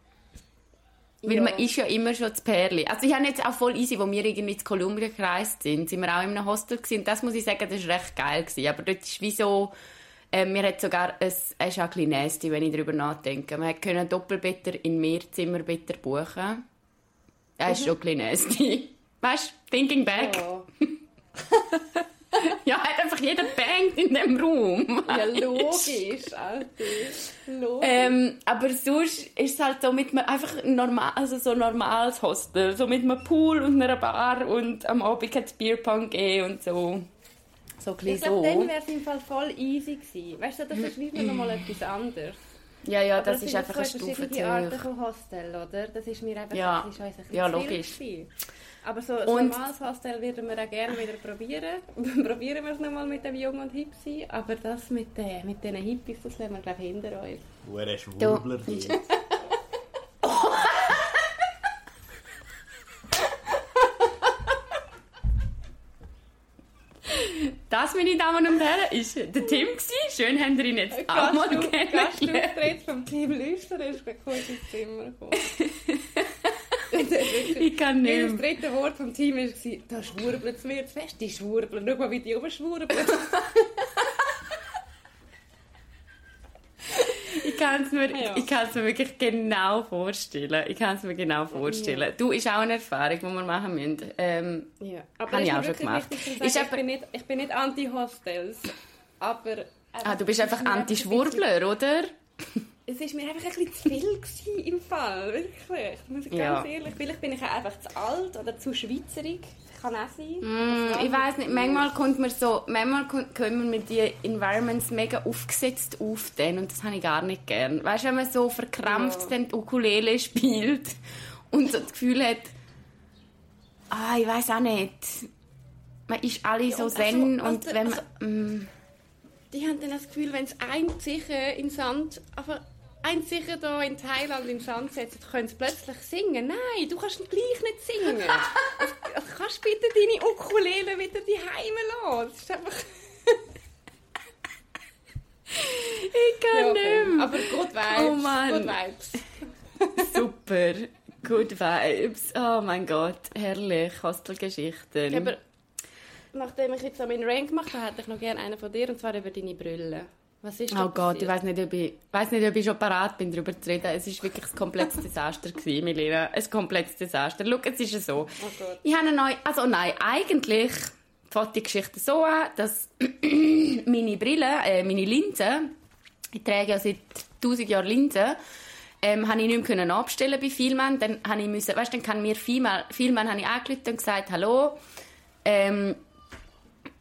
Weil ja. man ist ja immer schon das Pärli. Also ich habe jetzt auch voll easy, wo wir irgendwie zu Kolumbien gereist sind, sind wir auch in einem Hostel gewesen. Das muss ich sagen, das war recht geil gewesen. Aber dort ist wie so, äh, mir hat sogar, es, ist auch ein bisschen nasty, wenn ich darüber nachdenke. Man konnte Doppelbetter in Mehrzimmerbetter buchen. Das ist mhm. schon ein bisschen nasty. Weißt du, thinking back. Ja. ja, hat einfach jeder bangt in dem Raum. ja, logisch, Alter. Logisch. Ähm, aber sonst ist es halt so mit einem, einfach normal, also so normales Hostel. So mit einem Pool und einer Bar und am Abend hat es Bierpong gegeben und so. So ich glaube, so. dann wäre es im Fall voll easy gewesen. Weißt du, das ist wieder nochmal etwas anderes. Ja, ja, das, das ist einfach eine Stufe zu Arten von Hostel, oder? Das ist mir einfach ja. das ist uns ein ja, logisch. Aber so ein normales Hostel würden wir auch gerne wieder probieren. probieren wir es nochmal mit dem Jungen und Hipsi. Aber das mit, äh, mit diesen Hippies, das lassen wir, glaube ich, hinter uns. Hure Schwurbler Das, meine Damen und Herren, ist der Tim. Schön, haben wir ihn jetzt auch mal kennengelernt. Vom Team Lüster ist kurz ins Zimmer gekommen. ich kann nicht Das dritte Wort vom Team war, da schwurbelt es mir zu fest. Die schwurbeln. Schau mal, wie die oben schwurbeln. ich kann es mir, ja. mir wirklich genau vorstellen. Ich kann es mir genau vorstellen. Ja. Du, ist auch eine Erfahrung, die wir machen müssen. Ähm, ja. Aber ich auch schon gemacht. Sagen, ich, bin nicht, ich bin nicht anti-Hostels, aber... Ah, du bist einfach anti-Schwurbler, oder? es war mir einfach ein bisschen zu viel gewesen, im Fall, wirklich. Muss ich ja. ganz ehrlich, vielleicht bin ich auch einfach zu alt oder zu schweizerig. Kann auch sein. Mm, ich weiß nicht, manchmal kommt man so, manchmal kommen wir mit diesen Environments mega aufgesetzt auf den und das habe ich gar nicht gern. Weißt du, wenn man so verkrampft ja. dann die Ukulele spielt und so das Gefühl hat, ah, ich weiß auch nicht, man ist alle ja, so zen also, und wenn man... Also, mm. die haben dann das Gefühl, wenn es ein sicher in Sand einfach eins sicher da in Thailand in den Sand setzen, du könntest plötzlich singen. Nein, du kannst gleich nicht singen. also, also kannst du bitte deine Ukulele wieder die Heime lassen? Das ist einfach... ich kann ja, nicht mehr. Aber Good Vibes. Oh Mann. Good Vibes. Super. Good Vibes. Oh mein Gott, herrlich. Hostelgeschichten. Ja, aber nachdem ich jetzt so meinen Rank gemacht habe, hätte ich noch gerne einen von dir, und zwar über deine Brille. Was ist Oh Gott, ich weiß nicht, ob ich, weiß nicht, ob ich schon parat bin, darüber zu reden. Es war wirklich ein komplettes Desaster gewesen, Milena. Ein komplettes Desaster. Schau, es ist so. Oh Gott. Ich habe eine neue, also nein, eigentlich fängt die Geschichte so an, dass meine Brille, äh, meine Linsen, ich trage ja seit 1000 Jahren Linsen, ähm, habe ich nicht mehr abstellen bei Vielmann. Dann habe ich müssen, weißt, dann kann mir Vielmann, Vielmann habe ich angerufen und gesagt, hallo, ähm,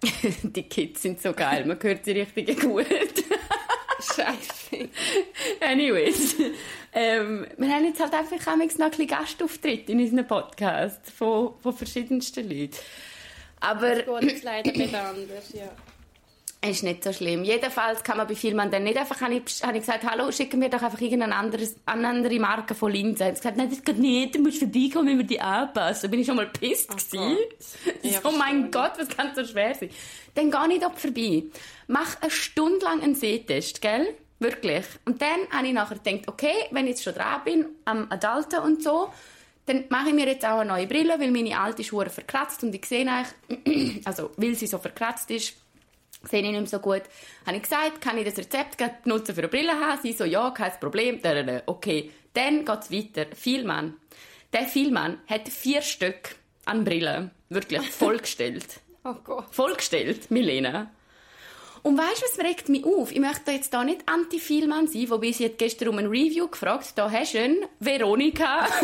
die Kids sind so geil, man hört sie richtig gut. Scheiße. Anyways, ähm, wir haben jetzt halt einfach noch ein bisschen Gastauftritt in unserem Podcast von, von verschiedensten Leuten. Aber... Das geht jetzt leider nicht anders, ja. Ist nicht so schlimm. Jedenfalls kann man bei Vielmann dann nicht einfach, habe ich, habe ich gesagt, hallo, schicken wir doch einfach irgendeine andere, eine andere Marke von Linsen. Sie haben gesagt, nein, das geht nicht, du musst vorbeikommen, wenn wir die anpassen. Da bin ich schon mal pisst oh gewesen. Ja, so, mein Gott, was kann so schwer sein? Dann gehe ich dort vorbei. Mach eine Stunde lang einen Sehtest, gell? Wirklich. Und dann habe ich nachher gedacht, okay, wenn ich jetzt schon dran bin, am Adulten und so, dann mache ich mir jetzt auch eine neue Brille, weil meine alte Schuhe verkratzt und ich sehe eigentlich, also, weil sie so verkratzt ist, sehe ich nicht mehr so gut. Habe ich gesagt, kann ich das Rezept nutzen für eine Brille haben? Sie so, ja, kein Problem. Okay, dann geht es weiter. Vielmann. Der Vielmann hat vier Stück an Brillen. Wirklich vollgestellt. oh Gott. Vollgestellt, Milena. Und weißt du, was regt mich auf? Ich möchte jetzt da nicht anti-Vielmann sein, wobei sie hat gestern um ein Review gefragt. Da hast du einen, Veronika.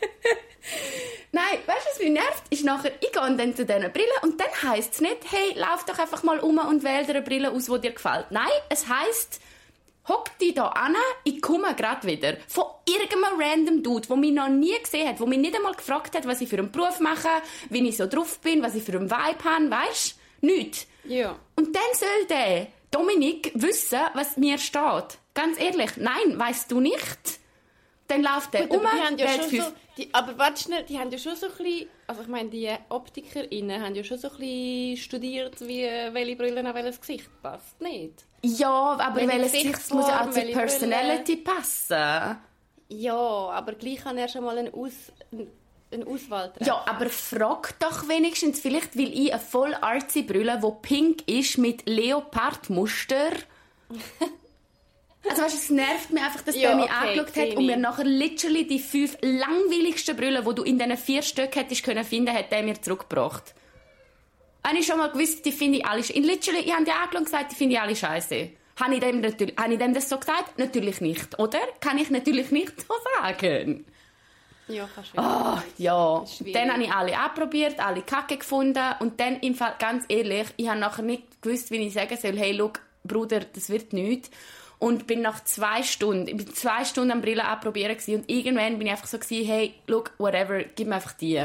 Nein, weißt du, was mich nervt? Ist nachher, ich gehe dann zu diesen Brillen und dann heisst es nicht, hey, lauf doch einfach mal um und wähl dir eine Brille aus, die dir gefällt. Nein, es heisst, hock dich da an, ich komme gerade wieder. Von irgendeinem random Dude, der mich noch nie gesehen hat, der mich nicht einmal gefragt hat, was ich für einen Beruf mache, wie ich so drauf bin, was ich für einen Vibe habe, weißt du? Nichts. Ja. Und dann soll der Dominik wissen, was mir steht. Ganz ehrlich, nein, weißt du nicht. Dann läuft der Gut, um, die haben ja schon so, die, aber warte schnell, die haben ja schon so ein bisschen, also ich meine, die OptikerInnen haben ja schon so ein bisschen studiert, wie, welche Brille an welches Gesicht passt, nicht? Ja, aber welches Gesicht muss ja auch zur Personality Brille. passen. Ja, aber gleich kann er schon mal eine, Aus, eine Auswahl treffen. Ja, aber frag doch wenigstens, vielleicht will ich eine voll artsy Brille, die pink ist mit Leopardmuster Also weißt, es nervt mich einfach, dass ja, der mich okay, angeschaut hat und mir nachher literally die fünf langweiligsten Brüllen, die du in diesen vier Stücken hättest können finden, hat er mir zurückgebracht. Habe ich schon mal gewusst, die finde ich alle... In literally, ich habe die angeschaut und gesagt, die finde ich alle scheiße. Habe ich, dem natürlich, habe ich dem das so gesagt? Natürlich nicht, oder? Kann ich natürlich nicht so sagen. Ja, kannst du. Oh, ja. Dann habe ich alle anprobiert, alle kacke gefunden und dann im Fall, ganz ehrlich, ich habe nachher nicht gewusst, wie ich sagen soll, hey, look, Bruder, das wird nichts und bin nach zwei Stunden, ich bin zwei Stunden am Brille abprobieren und irgendwann bin ich einfach so gewesen, hey, look, whatever, gib mir einfach die.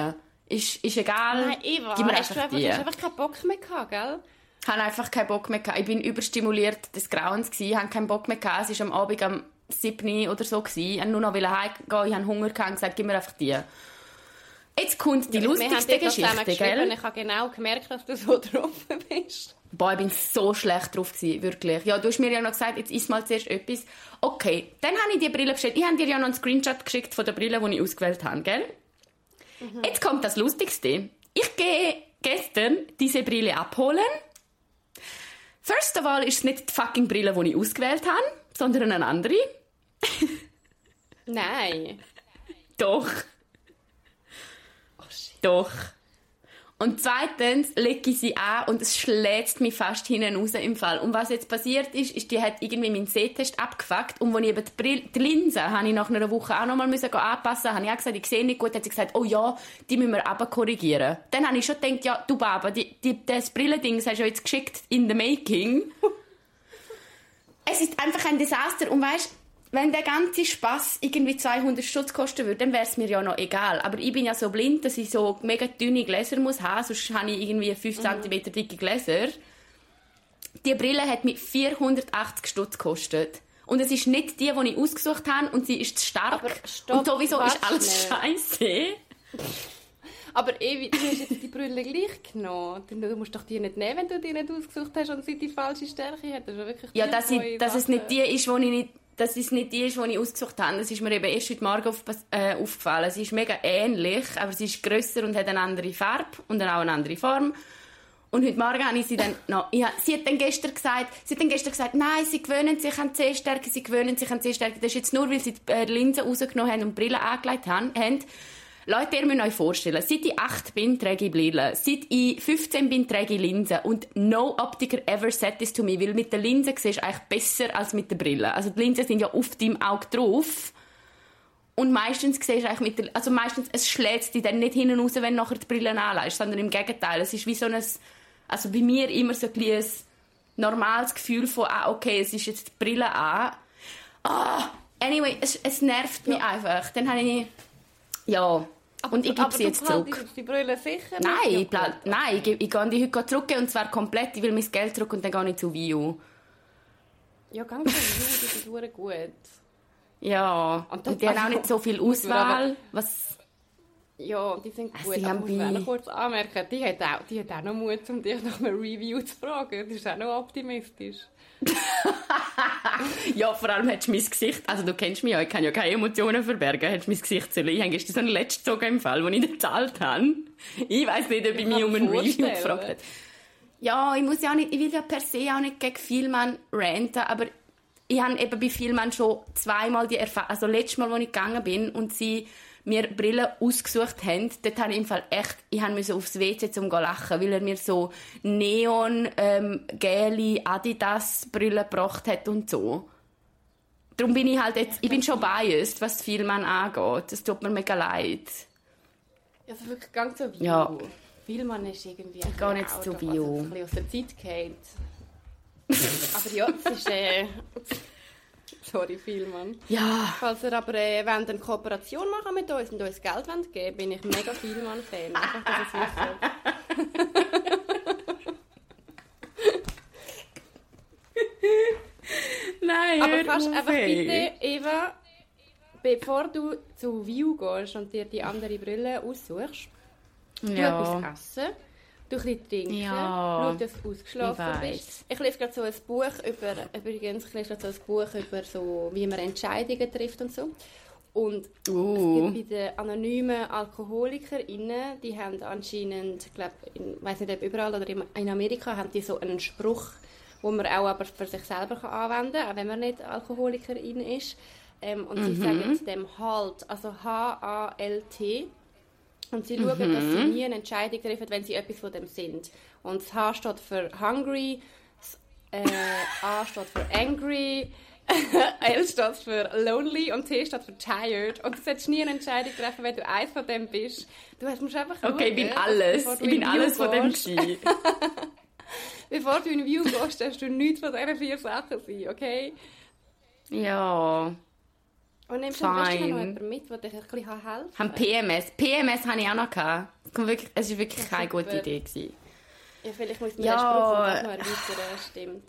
Ist, ist egal, Nein, Eva, gib mir einfach, einfach die. Du hast einfach keinen Bock mehr gehabt, gell? Ich habe einfach keinen Bock mehr gehabt. Ich bin überstimuliert des Grauens gewesen, habe keinen Bock mehr gehabt. Es war am Abend am 7 oder so gewesen. Ich wollte nur noch heimgehen, ich hatte Hunger gehabt und gesagt, gib mir einfach die. Jetzt kommt die ja, lustigste Geschichte, gell? Ich habe genau gemerkt, dass du so drauf bist. Boah, ich bin so schlecht drauf gewesen, wirklich. Ja, du hast mir ja noch gesagt, jetzt isst mal zuerst etwas. Okay, dann habe ich die Brille bestellt. Ich habe dir ja noch einen Screenshot geschickt von der Brille, die ich ausgewählt habe, gell? Mhm. Jetzt kommt das Lustigste. Ich gehe gestern diese Brille abholen. First of all ist es nicht die fucking Brille, die ich ausgewählt habe, sondern eine andere. Nein. Doch. Oh, Doch. Und zweitens lege ich sie an und es schlägt mich fast hinten raus im Fall. Und was jetzt passiert ist, ist, die hat irgendwie meinen Sehtest abgefuckt und als ich eben die, Brille, die Linse habe ich nach einer Woche auch nochmal anpassen habe ich auch gesagt, ich sehe nicht gut, hat sie gesagt, oh ja, die müssen wir aber korrigieren. Dann habe ich schon gedacht, ja, du Baba, die, die, das Brillending hast du jetzt geschickt in the making. es ist einfach ein Desaster und weißt wenn der ganze Spaß irgendwie 200 Stutz kosten würde, dann wäre es mir ja noch egal. Aber ich bin ja so blind, dass ich so mega dünne Gläser muss haben, sonst habe ich irgendwie 5 mhm. cm dicke Gläser. Die Brille hat mich 480 Stutz gekostet. Und es ist nicht die, die ich ausgesucht habe und sie ist zu stark. stopp, und sowieso ist alles scheiße. Aber Evi, du hast jetzt die Brille gleich genommen. Du musst doch die nicht nehmen, wenn du die nicht ausgesucht hast und sie die falsche Stärke hat. Das ist ja wirklich Ja, dass, ich, dass es nicht die ist, die ich nicht dass es nicht die ist, die ich ausgesucht habe. Das ist mir eben erst heute Morgen auf, äh, aufgefallen. Sie ist mega ähnlich, aber sie ist grösser und hat eine andere Farbe und dann auch eine andere Form. Und heute Morgen habe ich sie dann noch, ja, sie hat dann gestern gesagt, sie hat dann gestern gesagt, nein, sie gewöhnen sich an C-Stärke, sie gewöhnen sich an C-Stärke. Das ist jetzt nur, weil sie die äh, Linsen rausgenommen haben und die Brille angelegt haben. Leute, ihr müsst euch vorstellen, seit ich 8 bin, trage ich Brille. Seit ich 15 bin, trage ich Linsen. Und no Optiker ever said this to me, weil mit der Linse siehst du eigentlich besser als mit der Brille. Also die Linsen sind ja auf deinem Auge drauf. Und meistens siehst du eigentlich mit der, also meistens, es schlägt dich dann nicht hin und raus, wenn du nachher die Brille anlegst, sondern im Gegenteil. Es ist wie so ein, also bei mir immer so ein, normales Gefühl von, ah, okay, es ist jetzt die Brille an. Ah, anyway, es, es nervt mich einfach. Dann habe ich, ja, und ich gebe aber sie jetzt zurück. die Brille sicher Nein, ich, plan- nein, ich, gebe- ich gehe die heute zurück und zwar komplett. Ich will mein Geld zurück und dann gehe ich zu View. Ja, ganz so, die sind verdammt gut. Ja, Und und, das- die haben auch also, nicht so viel muss aber- Auswahl. Was, Ja, die sind Also, gut. die aber haben muss auch bei- noch kurz anmerken, die hat, auch, die hat auch noch Mut, um dich nach einem Review zu fragen. Das ist auch noch optimistisch. ja, vor allem hättest du mein Gesicht, also du kennst mich ja, ich kann ja keine Emotionen verbergen, hättest du mein Gesicht sollen. Ich habe gestern so einen letzten Zug im Fall, den ich nicht gezahlt habe. Ich weiss nicht, ob ich Ich mich um ein Review gefragt habe. Ja, ich muss ja auch nicht, ich will ja per se auch nicht gegen Vielmann ranten, aber ich habe eben bei Vielmann schon zweimal die Erfahrung, also letztes Mal, als ich gegangen bin und sie mir Brillen ausgesucht haben, dort habe ich im Fall echt, ich müssen aufs WC zum zu lachen, weil er mir so neon, ähm, gelbe Adidas-Brillen gebracht hat und so. Darum bin ich halt jetzt, ich bin schon biased, was Vielmann angeht. Es tut mir mega leid. Also wirklich ganz so View. Ja. Vielmann ist irgendwie... Ich gehe jetzt zu. Also ein bisschen aus der Zeit gefallen. aber ja, es ist... Äh, sorry, Vielmann. Ja, Falls ihr aber äh, wollt eine Kooperation machen mit uns und uns Geld wollt geben bin ich mega Vielmann-Fan. Einfach, dass ihr nein, Aber kannst einfach bitte, Eva, bevor du zu View gehst und dir die andere Brille aussuchst, du Ja. etwas essen, du ein bisschen trinken, Ja, schau, dass du ausgeschlafen ich bist. Ich lese gerade so ein Buch über, übrigens, ich lese gerade so ein Buch über so, wie man Entscheidungen trifft und so. Und Uh. es gibt bei den anonymen AlkoholikerInnen, die haben anscheinend, ich glaube, ich weiß nicht ob überall oder in- Amerika, haben die so einen Spruch, wo man auch aber für sich selber kann anwenden kann, auch wenn man nicht Alkoholikerin ist. Ähm, und sie sagen dem HALT, also H-A-L-T. Und sie schauen, dass sie nie eine Entscheidung treffen, wenn sie etwas von dem sind. Und das H steht für Hungry, das äh, A steht für Angry, L steht für Lonely und T steht für Tired. Und du solltest nie eine Entscheidung treffen, wenn du eins von dem bist. Du hast- musst einfach Okay, ich bin schauen, alles. Ich bin in alles von dem gewesen. Bevor du in View gehst, darfst du nichts von diesen vier Sachen sein, okay? Ja. Und nimmst du am besten noch jemanden mit, der dich ein bisschen helfen kann. Haben PMS. PMS habe ich auch noch gehabt. Es kommt wirklich- Es war wirklich keine super. gute Idee. Gewesen. Ja, vielleicht muss man Ja. den Spruch noch erweitern, stimmt.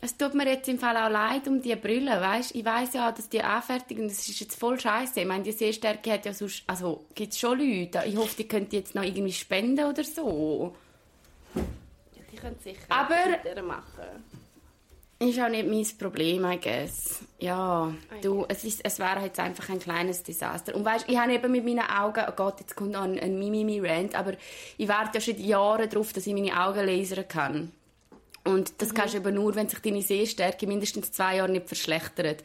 Es tut mir jetzt im Fall auch leid um die Brille, weißt? Ich weiß ja, dass die anfertigen, das ist jetzt voll scheiße. Ich meine, die Sehstärke hat ja sonst, also gibt es schon Leute. Ich hoffe, die könnt jetzt noch irgendwie spenden oder so. Ja, die können sicher Aber- machen. Ist auch nicht mein Problem, I guess. Ja, du, es, ist, es wäre jetzt einfach ein kleines Desaster. Und weißt, ich habe eben mit meinen Augen, oh Gott, jetzt kommt noch ein, ein Mimimi-Rant, aber ich warte ja schon Jahre darauf, dass ich meine Augen lasern kann. Und das kannst du eben nur, wenn sich deine Sehstärke mindestens zwei Jahre nicht verschlechtert.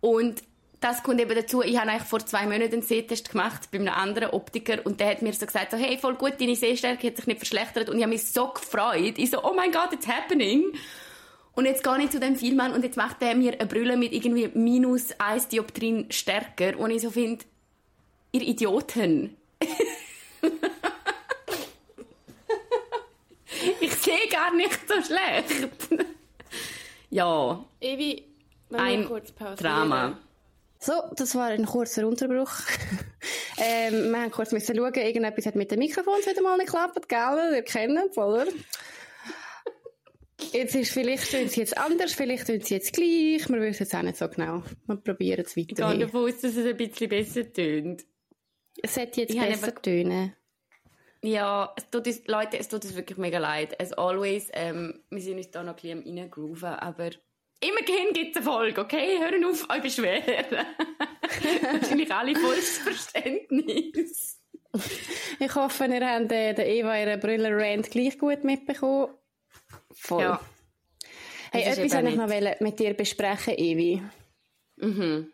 Und das kommt eben dazu, ich habe eigentlich vor zwei Monaten einen Sehtest gemacht bei einem anderen Optiker und der hat mir so gesagt, so, hey, voll gut, deine Sehstärke hat sich nicht verschlechtert und ich habe mich so gefreut. Ich so, oh mein Gott, it's happening. Und jetzt gehe ich zu dem Filmmann und jetzt macht er mir eine Brille mit irgendwie minus 1 Dioptrin stärker und ich so finde, ihr Idioten. ich sehe gar nicht so schlecht. ja, Evi, ein wir kurz pausieren. Drama. So, das war ein kurzer Unterbruch. ähm, wir haben kurz müssen schauen, irgendetwas hat mit dem Mikrofon wieder mal nicht geklappt, gell? Ihr kennt es, oder? Jetzt ist vielleicht tun sie jetzt anders, vielleicht tun sie jetzt gleich. Wir wissen es auch nicht so genau. Wir probieren es weiter. Ich gehe davon aus, dass es ein bisschen besser tönt. Es sollte jetzt ich besser tönen. Ja, es tut uns, Leute, es tut uns wirklich mega leid. As always, ähm, wir sind uns da noch ein bisschen am reingrooven, aber immerhin gibt es eine Folge, okay? Hören auf, euch beschweren. Wahrscheinlich alle volles Verständnis. Ich hoffe, ihr habt den Eva ihren Brüller-Rand gleich gut mitbekommen. Voll. Ja. Hey, etwas wollte ich noch mit dir besprechen, Evi. Mhm.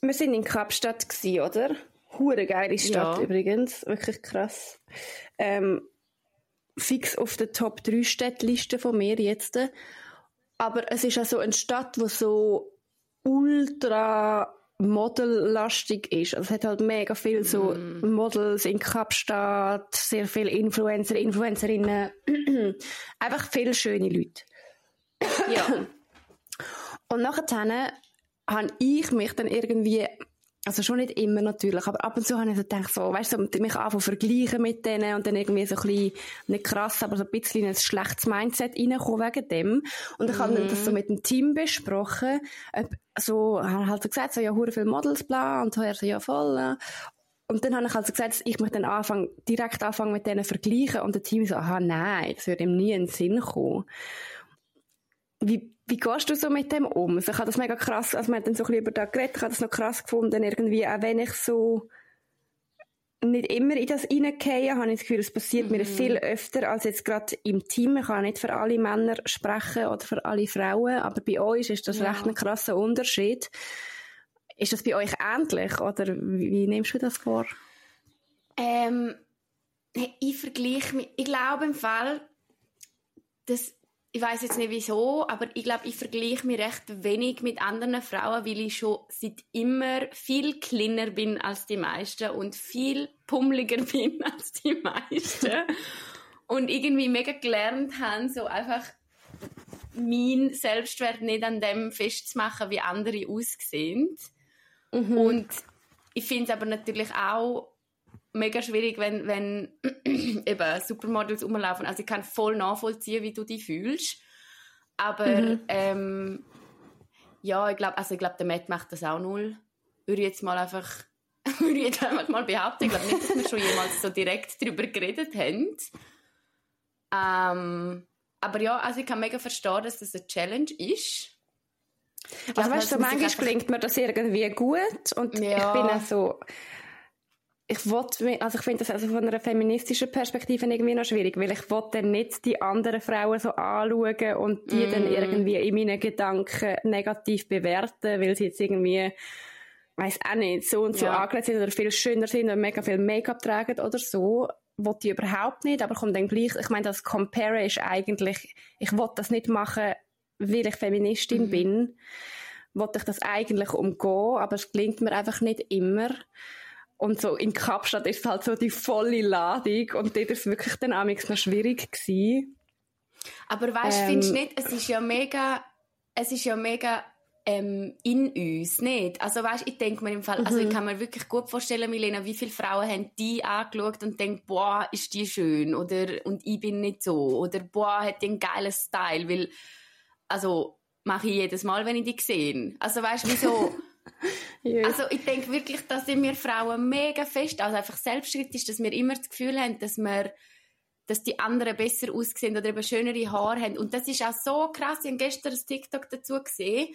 Wir sind in Kapstadt, gewesen, oder? Hure geile Stadt ja. übrigens. Wirklich krass. Ähm, fix auf der Top 3 Städtliste von mir jetzt. Aber es ist also eine Stadt, die so ultra modellastig ist. Also es hat halt mega viel so mm. Models in Kapstadt, sehr viele Influencer, Influencerinnen, einfach viele schöne Leute. Ja. Und nachher habe ich mich dann irgendwie also schon nicht immer natürlich, aber ab und zu habe ich so gedacht, so, weißt du, so, mich anfangen vergleichen mit denen und dann irgendwie so ein bisschen, nicht krass, aber so ein bisschen in ein schlechtes Mindset reinkommen wegen dem. Und ich mhm. habe das so mit dem Team besprochen, so, habe halt so gesagt, so, ja, hure viele Models, bla, und er so, ja, voll. Und dann habe ich also gesagt, dass ich mich dann anfangen, direkt anfangen mit denen vergleichen und der Team so, aha, nein, das würde ihm nie in den Sinn kommen. Wie, wie gehst du so mit dem um? Also ich habe das mega krass, als wir dann so ein bisschen über das geredet, ich habe das noch krass gefunden, irgendwie, auch wenn ich so nicht immer in das reingehe, habe ich das Gefühl, es passiert mhm. mir viel öfter als jetzt gerade im Team. Ich kann nicht für alle Männer sprechen oder für alle Frauen, aber bei euch ist das ja. recht ein krasser Unterschied. Ist das bei euch ähnlich oder wie, wie nimmst du das vor? Ähm, ich vergleiche mich, ich glaube im Fall, dass ich weiß jetzt nicht wieso, aber ich glaube, ich vergleiche mich recht wenig mit anderen Frauen, weil ich schon seit immer viel kleiner bin als die meisten und viel pummeliger bin als die meisten. und irgendwie mega gelernt habe, so einfach mein Selbstwert nicht an dem festzumachen, wie andere aussehen. Mhm. Und ich finde es aber natürlich auch mega schwierig, wenn, wenn eben Supermodels rumlaufen. Also ich kann voll nachvollziehen, wie du dich fühlst. Aber mhm. ähm, ja, ich glaube, also ich glaube, der Matt macht das auch null. Würde ich jetzt mal einfach, würde ich jetzt einfach mal behaupten. Ich glaube nicht, dass wir schon jemals so direkt darüber geredet haben. Ähm, aber ja, also ich kann mega verstehen, dass das eine Challenge ist. Glaub, also weißt du, manchmal klingt mir das irgendwie gut und ja. ich bin auch so, ich wollte, also ich finde das also von einer feministischen Perspektive irgendwie noch schwierig, weil ich wollte dann nicht die anderen Frauen so anschauen und die mm. dann irgendwie in meinen Gedanken negativ bewerten, weil sie jetzt irgendwie, weiß auch nicht, so und so ja. angelegt sind oder viel schöner sind und mega viel Make-up tragen oder so. Wollte ich überhaupt nicht, aber kommt dann gleich, ich meine, das Compare ist eigentlich, ich wollte das nicht machen, weil ich Feministin mm. bin. Wollte ich das eigentlich umgehen, aber es gelingt mir einfach nicht immer. Und so in Kapstadt ist es halt so die volle Ladung und dort ist es wirklich dann auch noch schwierig gewesen. Aber weißt, ähm, findest du nicht, es ist ja mega, es ist ja mega ähm, in uns, nicht? Also weißt, ich denke mir im Fall, also ich mhm. kann mir wirklich gut vorstellen, Milena, wie viele Frauen haben die angeschaut und denken, boah, ist die schön oder und ich bin nicht so oder boah, hat die einen geilen Style, weil also mache ich jedes Mal, wenn ich die sehe. Also weißt, du, also ich denke wirklich, dass wir Frauen mega fest, also einfach selbstkritisch, dass wir immer das Gefühl haben, dass wir dass die anderen besser aussehen oder eben schönere Haare haben. Und das ist auch so krass. Ich habe gestern ein TikTok dazu gesehen,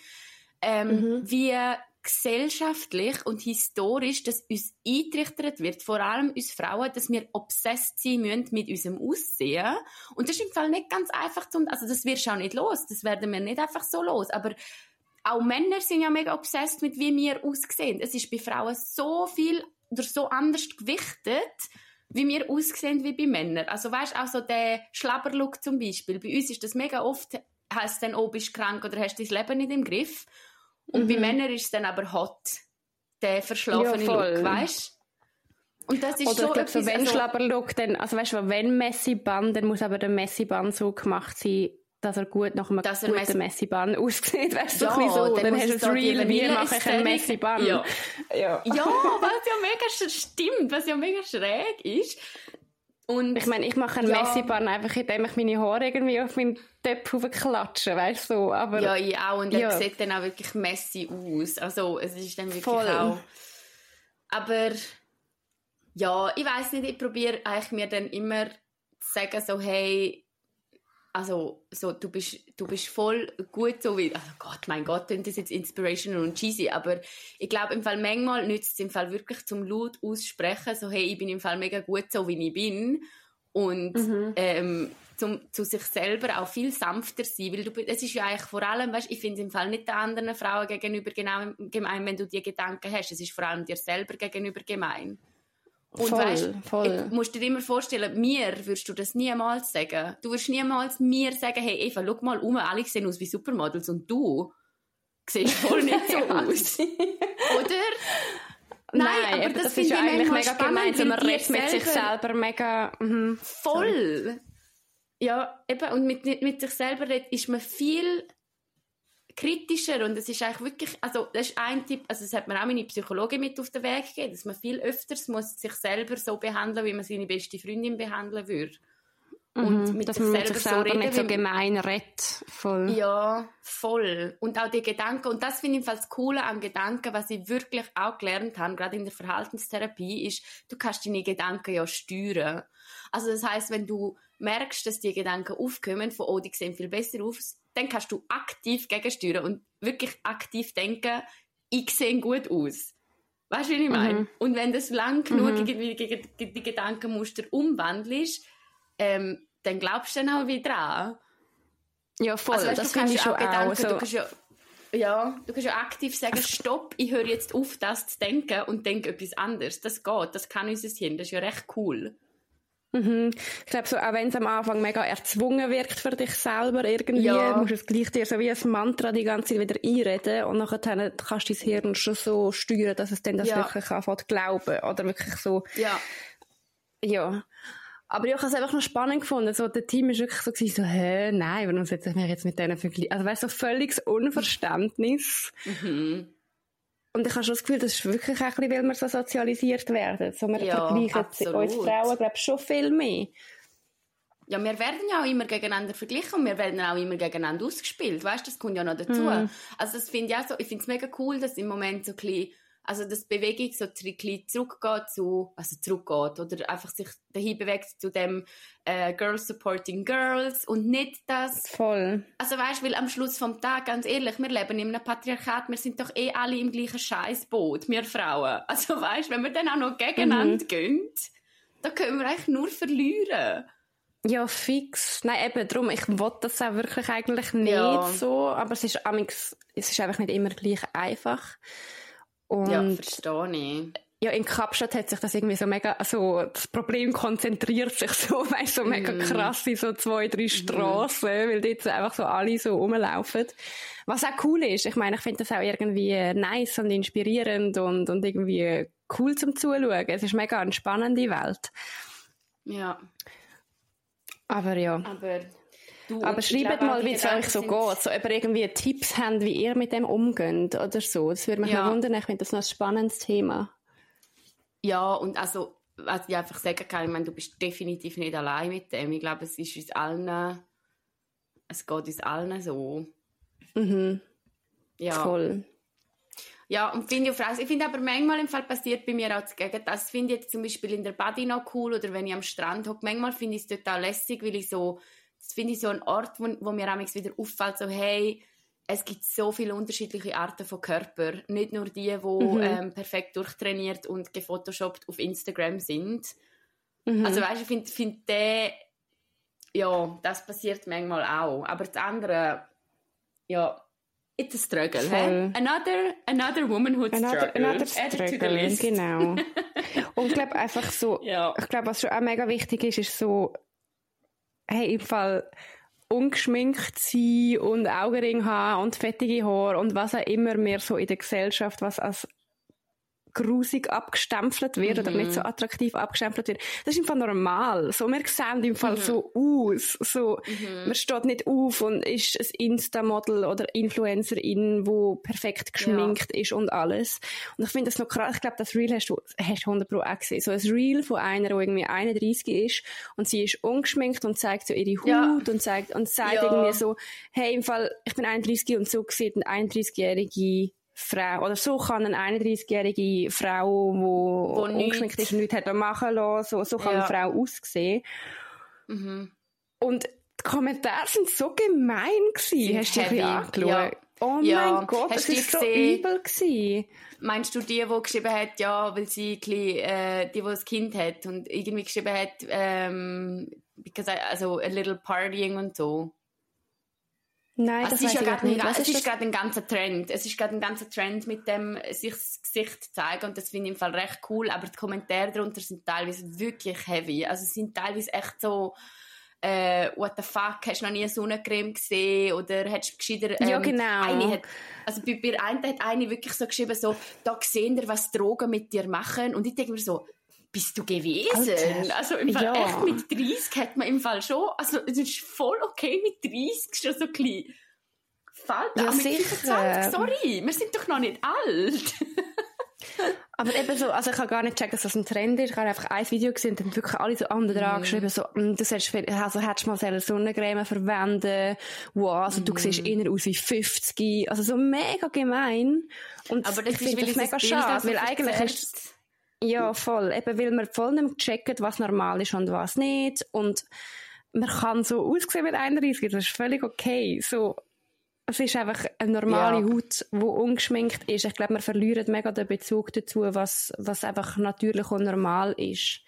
ähm, mhm. wie gesellschaftlich und historisch dass uns eintrichtert wird, vor allem uns Frauen, dass wir obsessed sein müssen mit unserem Aussehen. Und das ist im Fall nicht ganz einfach zu, also das wirst du auch nicht los. Das werden wir nicht einfach so los. Aber auch Männer sind ja mega obsessed mit wie wir aussehen. Es ist bei Frauen so viel oder so anders gewichtet, wie wir aussehen wie bei Männern. Also weißt auch so der Schlabberlook zum Beispiel. Bei uns ist das mega oft, heißt dann, oh, bist du krank oder hast dein Leben nicht im Griff. Und mhm. bei Männern ist es dann aber hot. Der verschlafene ja, Look, weißt und das ist Oder so ich glaube, so wenn also, Schlabberlook, dann, also weißt du, wenn Messi-Band, dann muss aber der Messi-Band so gemacht sein, dass er gut nach einem dass guten Messi Messibahn aussieht, wärst du ja, ein so. Dann, dann hast du das Real, wie mache ich einen Messibahn. Ja. ja. ja, was ja mega stimmt, was ja mega schräg ist. Und ich meine, ich mache einen ja. Messi-Bun einfach, indem ich meine Haare irgendwie auf meinen Töpf klatsche, weißt du, so, aber... Ja, ich auch, und ja. er sieht dann auch wirklich messy aus, also es ist dann wirklich Voll. auch... Aber, ja, ich weiß nicht, ich probiere eigentlich mir dann immer zu sagen, so, hey, also, so, du bist, du bist voll gut so wie, also Gott, mein Gott, das ist jetzt inspirational und cheesy, aber ich glaube im Fall manchmal nützt es im Fall wirklich zum laut aussprechen, so, hey, ich bin im Fall mega gut so, wie ich bin und, mhm. ähm, zum, zu sich selber auch viel sanfter sein, weil du, es ist ja eigentlich vor allem, weißt, ich finde es im Fall nicht den anderen Frauen gegenüber genau gemein, wenn du die Gedanken hast, es ist vor allem dir selber gegenüber gemein. Und voll, weißt, voll. Du musst dir immer vorstellen, mir würdest du das niemals sagen. Du würdest niemals mir sagen, hey Eva, schau mal um, alle sehen aus wie Supermodels und du siehst voll nicht so aus. Oder? Nein, Nein aber, das, das finde ich eigentlich mega spannend, gemein, man redet mit sich selber mega... Mhm. Voll! Ja, eben, und mit, mit sich selber redet, ist man viel kritischer und es ist eigentlich wirklich, also das ist ein Tipp, also das hat mir auch meine Psychologin mit auf den Weg gegeben, dass man viel öfters muss sich selber so behandeln, wie man seine beste Freundin behandeln würde. Und mhm, mit dass sich man selber, sich selber so reden, nicht so gemein redet. Voll. Ja, voll. Und auch die Gedanken, und das finde ich das Coole an Gedanken, was ich wirklich auch gelernt habe, gerade in der Verhaltenstherapie, ist, du kannst deine Gedanken ja steuern. Also das heißt, wenn du merkst, dass die Gedanken aufkommen, von oh, die sehen viel besser aus, dann kannst du aktiv gegensteuern und wirklich aktiv denken, ich sehe gut aus. Weißt du, wie ich meine? Mhm. Und wenn du das lang genug mhm. die, die, die, die, Gedankenmuster umwandelst, ähm, dann glaubst du dann auch wieder dran. Ja, voll. Also, weißt, das finde ich schon auch. Gedanken, so. du kannst ja, ja, du kannst ja aktiv sagen, stopp, ich höre jetzt auf, das zu denken und denke etwas anderes. Das geht, das kann unser Hirn, das ist ja recht cool. Mhm. Ich glaube, so, auch wenn es am Anfang mega erzwungen wirkt für dich selber irgendwie, ja. musst du es gleich dir so wie ein Mantra die ganze Zeit wieder einreden und nachher kannst du dein Hirn schon so steuern, dass es dann das ja. wirklich anfängt glauben oder wirklich so. Ja. Ja. Aber ich habe es einfach noch spannend gefunden. So, der Team ist wirklich so gewesen, so, hä, nein, warum setze ich mich jetzt mit denen vergleichen? Also, weißt du, so völliges Unverständnis. Mhm. Und ich habe schon das Gefühl, das ist wirklich ein bisschen, weil wir so sozialisiert werden. So, wir ja, vergleichen uns Frauen, glaube ich, schon viel mehr. Ja, wir werden ja auch immer gegeneinander verglichen und wir werden auch immer gegeneinander ausgespielt. Weißt du, das kommt ja noch dazu. Mm. Also, das finde ich auch so, ich finde es mega cool, dass im Moment so ein bisschen also dass die Bewegung so ein zurückgeht zu, also zurückgeht oder einfach sich dahin bewegt zu dem äh, Girls Supporting Girls und nicht das... Voll. Also weißt, du, weil am Schluss vom Tag, ganz ehrlich, wir leben in einem Patriarchat, wir sind doch eh alle im gleichen Scheißboot, wir Frauen. Also weißt, wenn wir dann auch noch gegeneinander mhm. gehen, dann können wir eigentlich nur verlieren. Ja, fix. Nein, eben darum, ich wollte das auch wirklich eigentlich nicht ja. so, aber es ist, es ist einfach nicht immer gleich einfach. Und ja, verstehe ich. Ja, in Kapstadt hat sich das irgendwie so mega, also das Problem konzentriert sich so, weißt so mega mm. krass in so zwei, drei mhm. Straßen, mm. weil dort einfach so alle so rumlaufen. Was auch cool ist. Ich meine, ich finde das auch irgendwie nice und inspirierend und, und irgendwie cool zum Zuschauen. Es ist mega eine spannende Welt. Ja. Aber ja. Aber Du, Aber schreibt mal, wie es euch so geht. So, ob ihr irgendwie Tipps habt, wie ihr mit dem umgeht oder so. Das würde mich ja. wundern. Ich finde das noch ein spannendes Thema. Ja, und also, was ich einfach sagen kann, ich meine, du bist definitiv nicht allein mit dem. Ich glaube, es ist uns allen, es geht uns allen so. Mhm. Ja. Voll. Ja, und finde ich auch Ich finde aber manchmal im Fall passiert bei mir auch das Gegenteil. Das finde ich jetzt zum Beispiel in der Body noch cool oder wenn ich am Strand hocke. Manchmal finde ich es total lässig, weil ich so das finde ich so ein Ort, wo, wo mir wieder auffällt, so hey, es gibt so viele unterschiedliche Arten von Körper. Nicht nur die, die mhm. ähm, perfekt durchtrainiert und gefotoshoppt auf Instagram sind. Mhm. Also weißt du, ich finde find der, ja, das passiert manchmal auch. Aber das andere, ja, it's a struggle. Hey? Another, another womanhood another, struggle. Another struggle, genau. und ich glaube einfach so, ja. ich glaube, was schon auch mega wichtig ist, ist so, hey, im Fall ungeschminkt sein und Augenring haben und fettige Haare und was auch immer mehr so in der Gesellschaft, was als grusig abgestempelt wird mhm. oder nicht so mhm. attraktiv abgestempelt wird. Das ist im Fall normal. So, wir sehen im Fall mhm. so aus. So, mhm. man steht nicht auf und ist ein Insta-Model oder Influencerin, wo perfekt geschminkt ja. ist und alles. Und ich finde das noch krass. Ich glaube, das Reel hast du, hast du 100 Pro auch gesehen. So ein Reel von einer, die irgendwie 31 ist und sie ist ungeschminkt und zeigt so ihre Haut ja. und zeigt, und sagt ja. irgendwie so, hey, im Fall, ich bin 31 und so sieht eine 31-jährige Frau, oder so kann eine 31-jährige Frau, wo, wo ungeschminkt ist und nichts hat machen lassen, so, so kann ja. eine Frau aussehen. Mhm. Und die Kommentare sind so gemein gewesen. Hast du dich angeschaut? Ja. Oh ja. mein Gott, Hast das war so übel gewesen. Meinst du die, die geschrieben hat, ja, weil sie äh, die, die ein Kind hat und irgendwie geschrieben hat, ähm, because I, also a little partying und so? Nein, das ist ja gerade ein, es ist gerade ein ganzer Trend. Es ist gerade ein ganzer Trend mit dem sich das Gesicht zeigen und das finde ich im Fall recht cool. Aber die Kommentare darunter sind teilweise wirklich heavy. Also sind teilweise echt so äh, what the fuck, hast du noch nie eine Sonnencreme gesehen oder hättest du gescheiter... Ähm, ja, genau. Eine hat, also bei, bei einer hat eine wirklich so geschrieben, so, da sehen wir, was Drogen mit dir machen. Und ich denke mir so, bist du gewesen? Alter. Also im Fall ja. echt mit 30 hat man im Fall schon, also es ist voll okay mit 30 schon so klein. Fällt ja, mit sicher. 25, sorry, wir sind doch noch nicht alt. Aber eben so, also ich habe gar nicht gecheckt, dass das ein Trend ist. Ich habe einfach ein Video gesehen und dann wirklich alle so andere mm. geschrieben, so, mm, du solltest, also hättest mal eine Sonnencreme verwenden. Wow, also mm. du siehst eher aus wie 50. Also so mega gemein. Und Aber das ich finde das mega schade, weil eigentlich ist, ja, voll. Eben, weil man voll nicht checkt, was normal ist und was nicht. Und man kann so aussehen mit 31, das ist völlig okay. So, es ist einfach eine normale ja. Haut, die ungeschminkt ist. Ich glaube, man verliert mega den Bezug dazu, was, was einfach natürlich und normal ist.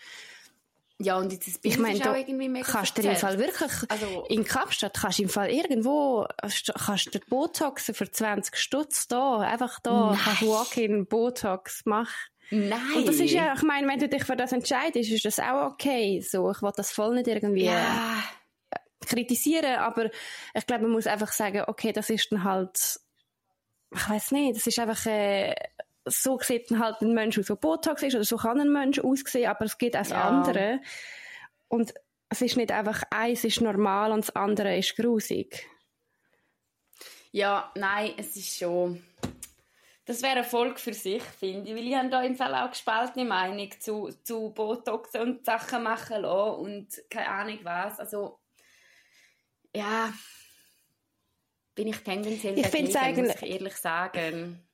Ja, und jetzt das Bild ich mein, ist auch irgendwie mega kannst du im Fall wirklich, also, in Kapstadt kannst du im Fall irgendwo, kannst du Botox für 20 Stutz da, einfach da, Nein. kannst Walk-in Botox machen. Nein. Und das ist ja, ich meine, wenn du dich für das entscheidest, ist das auch okay. So, ich will das voll nicht irgendwie ja. kritisieren, aber ich glaube, man muss einfach sagen, okay, das ist dann halt, ich weiß nicht, das ist einfach, äh, so sieht dann halt ein Mensch aus, der Botox ist, oder so kann ein Mensch aussehen, aber es geht auch ja. andere. Und es ist nicht einfach, eins ist normal und das andere ist grusig. Ja, nein, es ist schon das wäre eine Folge für sich, finde ich. Weil ich habe da im Fall auch gespaltene Meinung zu, zu Botox und Sachen machen lassen und keine Ahnung was. Also, ja, bin ich tendenziell ich dagegen, muss ich ehrlich sagen.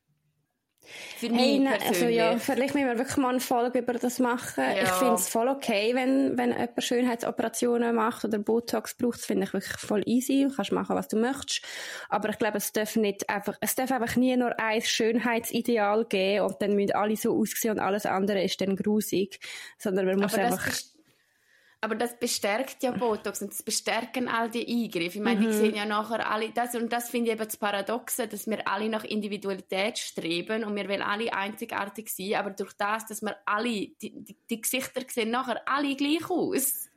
Für hey, mich persönlich. Also ja, vielleicht müssen wir wirklich mal eine Folge über das machen. Ja. Ich finde es voll okay, wenn, wenn jemand Schönheitsoperationen macht oder Botox braucht. Das finde ich wirklich voll easy. Du kannst machen, was du möchtest. Aber ich glaube, es darf nicht einfach, es darf einfach nie nur ein Schönheitsideal geben und dann müssen alle so aussehen und alles andere ist dann grusig. Sondern man muss einfach... Aber das bestärkt ja Botox und das bestärken all die Eingriffe. Ich meine, mhm. die sehen ja nachher alle das und das finde ich eben das Paradoxe, dass wir alle nach Individualität streben und wir wollen alle einzigartig sein, aber durch das, dass wir alle, die, die, die Gesichter sehen nachher alle gleich aus.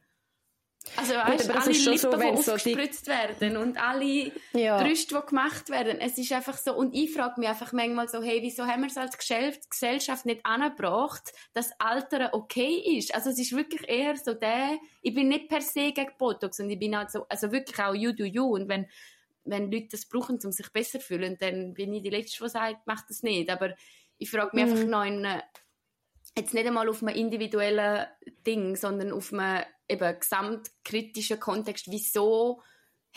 Also weißt, Gut, alle Lippen, so, die aufgespritzt so werden und alle ja. Brüste, die gemacht werden. Es ist einfach so, und ich frage mich einfach manchmal so, hey, wieso haben wir es als Gesellschaft nicht angebracht, dass Alteren okay ist? Also es ist wirklich eher so der, ich bin nicht per se gegen Botox und ich bin halt so, also wirklich auch you do you und wenn, wenn Leute das brauchen, um sich besser zu fühlen, dann bin ich die Letzte, die sagt, mach das nicht. Aber ich frage mich mhm. einfach noch in, jetzt nicht einmal auf einem individuellen Ding, sondern auf einem eben gesamtkritischen Kontext, wieso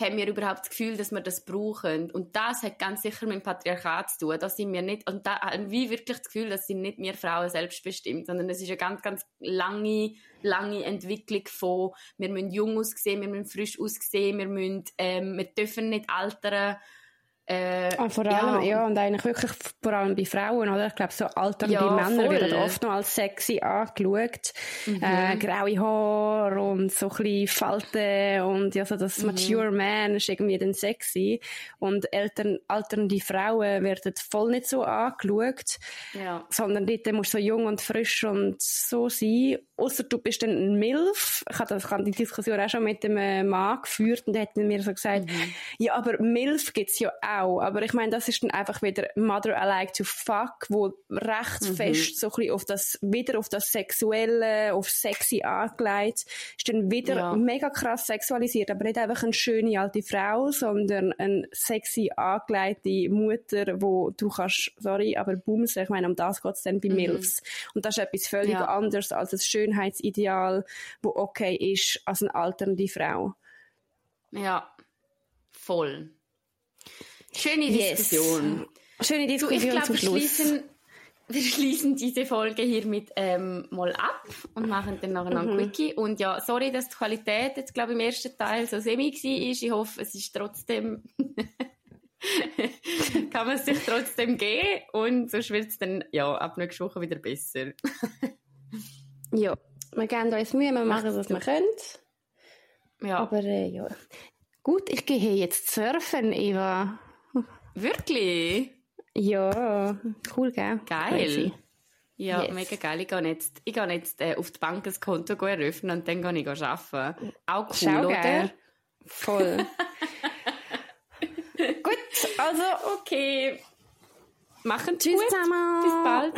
haben wir überhaupt das Gefühl, dass wir das brauchen? Und das hat ganz sicher mit dem Patriarchat zu tun. Da sind wir nicht, und da haben wir wirklich das Gefühl, dass sind nicht wir Frauen selbstbestimmt, sondern es ist eine ganz, ganz lange, lange Entwicklung von, wir müssen jung aussehen, wir müssen frisch aussehen, wir müssen, ähm, wir dürfen nicht altern, äh, ah, vor allem, ja. ja. und eigentlich wirklich vor allem bei Frauen, oder? Ich glaube, so alternde ja, Männer voll. werden oft noch als sexy angeschaut. Mhm. Äh, graue Haare und so ein bisschen Falten und ja, so das mhm. Mature Man ist irgendwie dann sexy. Und Eltern, alternde Frauen werden voll nicht so angeschaut, ja. sondern dort musst du so jung und frisch und so sein. Außer du bist dann ein Milf. Ich habe, das, ich habe die Diskussion auch schon mit dem Mann geführt und der hat mir so gesagt, mhm. ja, aber Milf gibt's ja auch Frau. Aber ich meine, das ist dann einfach wieder Mother I Like to Fuck, wo recht Mhm. fest so ein bisschen auf das, wieder auf das Sexuelle, auf sexy angelegt. Ist dann wieder Ja. mega krass sexualisiert, aber nicht einfach eine schöne alte Frau, sondern eine sexy angelegte Mutter, wo du kannst, sorry, aber bumsen, ich meine, um das geht's dann bei Milfs. Und das ist etwas völlig Mhm. Ja. anderes als das Schönheitsideal, wo okay ist als eine alternde Frau. Ja, voll. Schöne Yes. Diskussion. Schöne Du, ich Diskussion glaube, wir schließen, wir schließen diese Folge hiermit ähm, mal ab und machen dann nachher noch Mhm. ein Quickie. Und ja, sorry, dass die Qualität jetzt, glaube ich, im ersten Teil so semi war. Ich hoffe, es ist trotzdem... kann man es sich trotzdem geben und sonst wird es dann ja, ab nächster Woche wieder besser. Ja, wir geben uns Mühe, wir machen, was wir können. Ja, Aber äh, ja. Gut, ich gehe jetzt surfen, Eva. Wirklich? Ja, cool, gell? Geil. Crazy. Ja, Yes. mega geil. Ich gehe jetzt, ich gehe jetzt äh, auf die Bank ein Konto eröffnen und dann gehe ich arbeiten. Auch cool, Schau, oder? geil. Voll. Gut, also Okay. Machen tschüss gut. zusammen. Bis bald.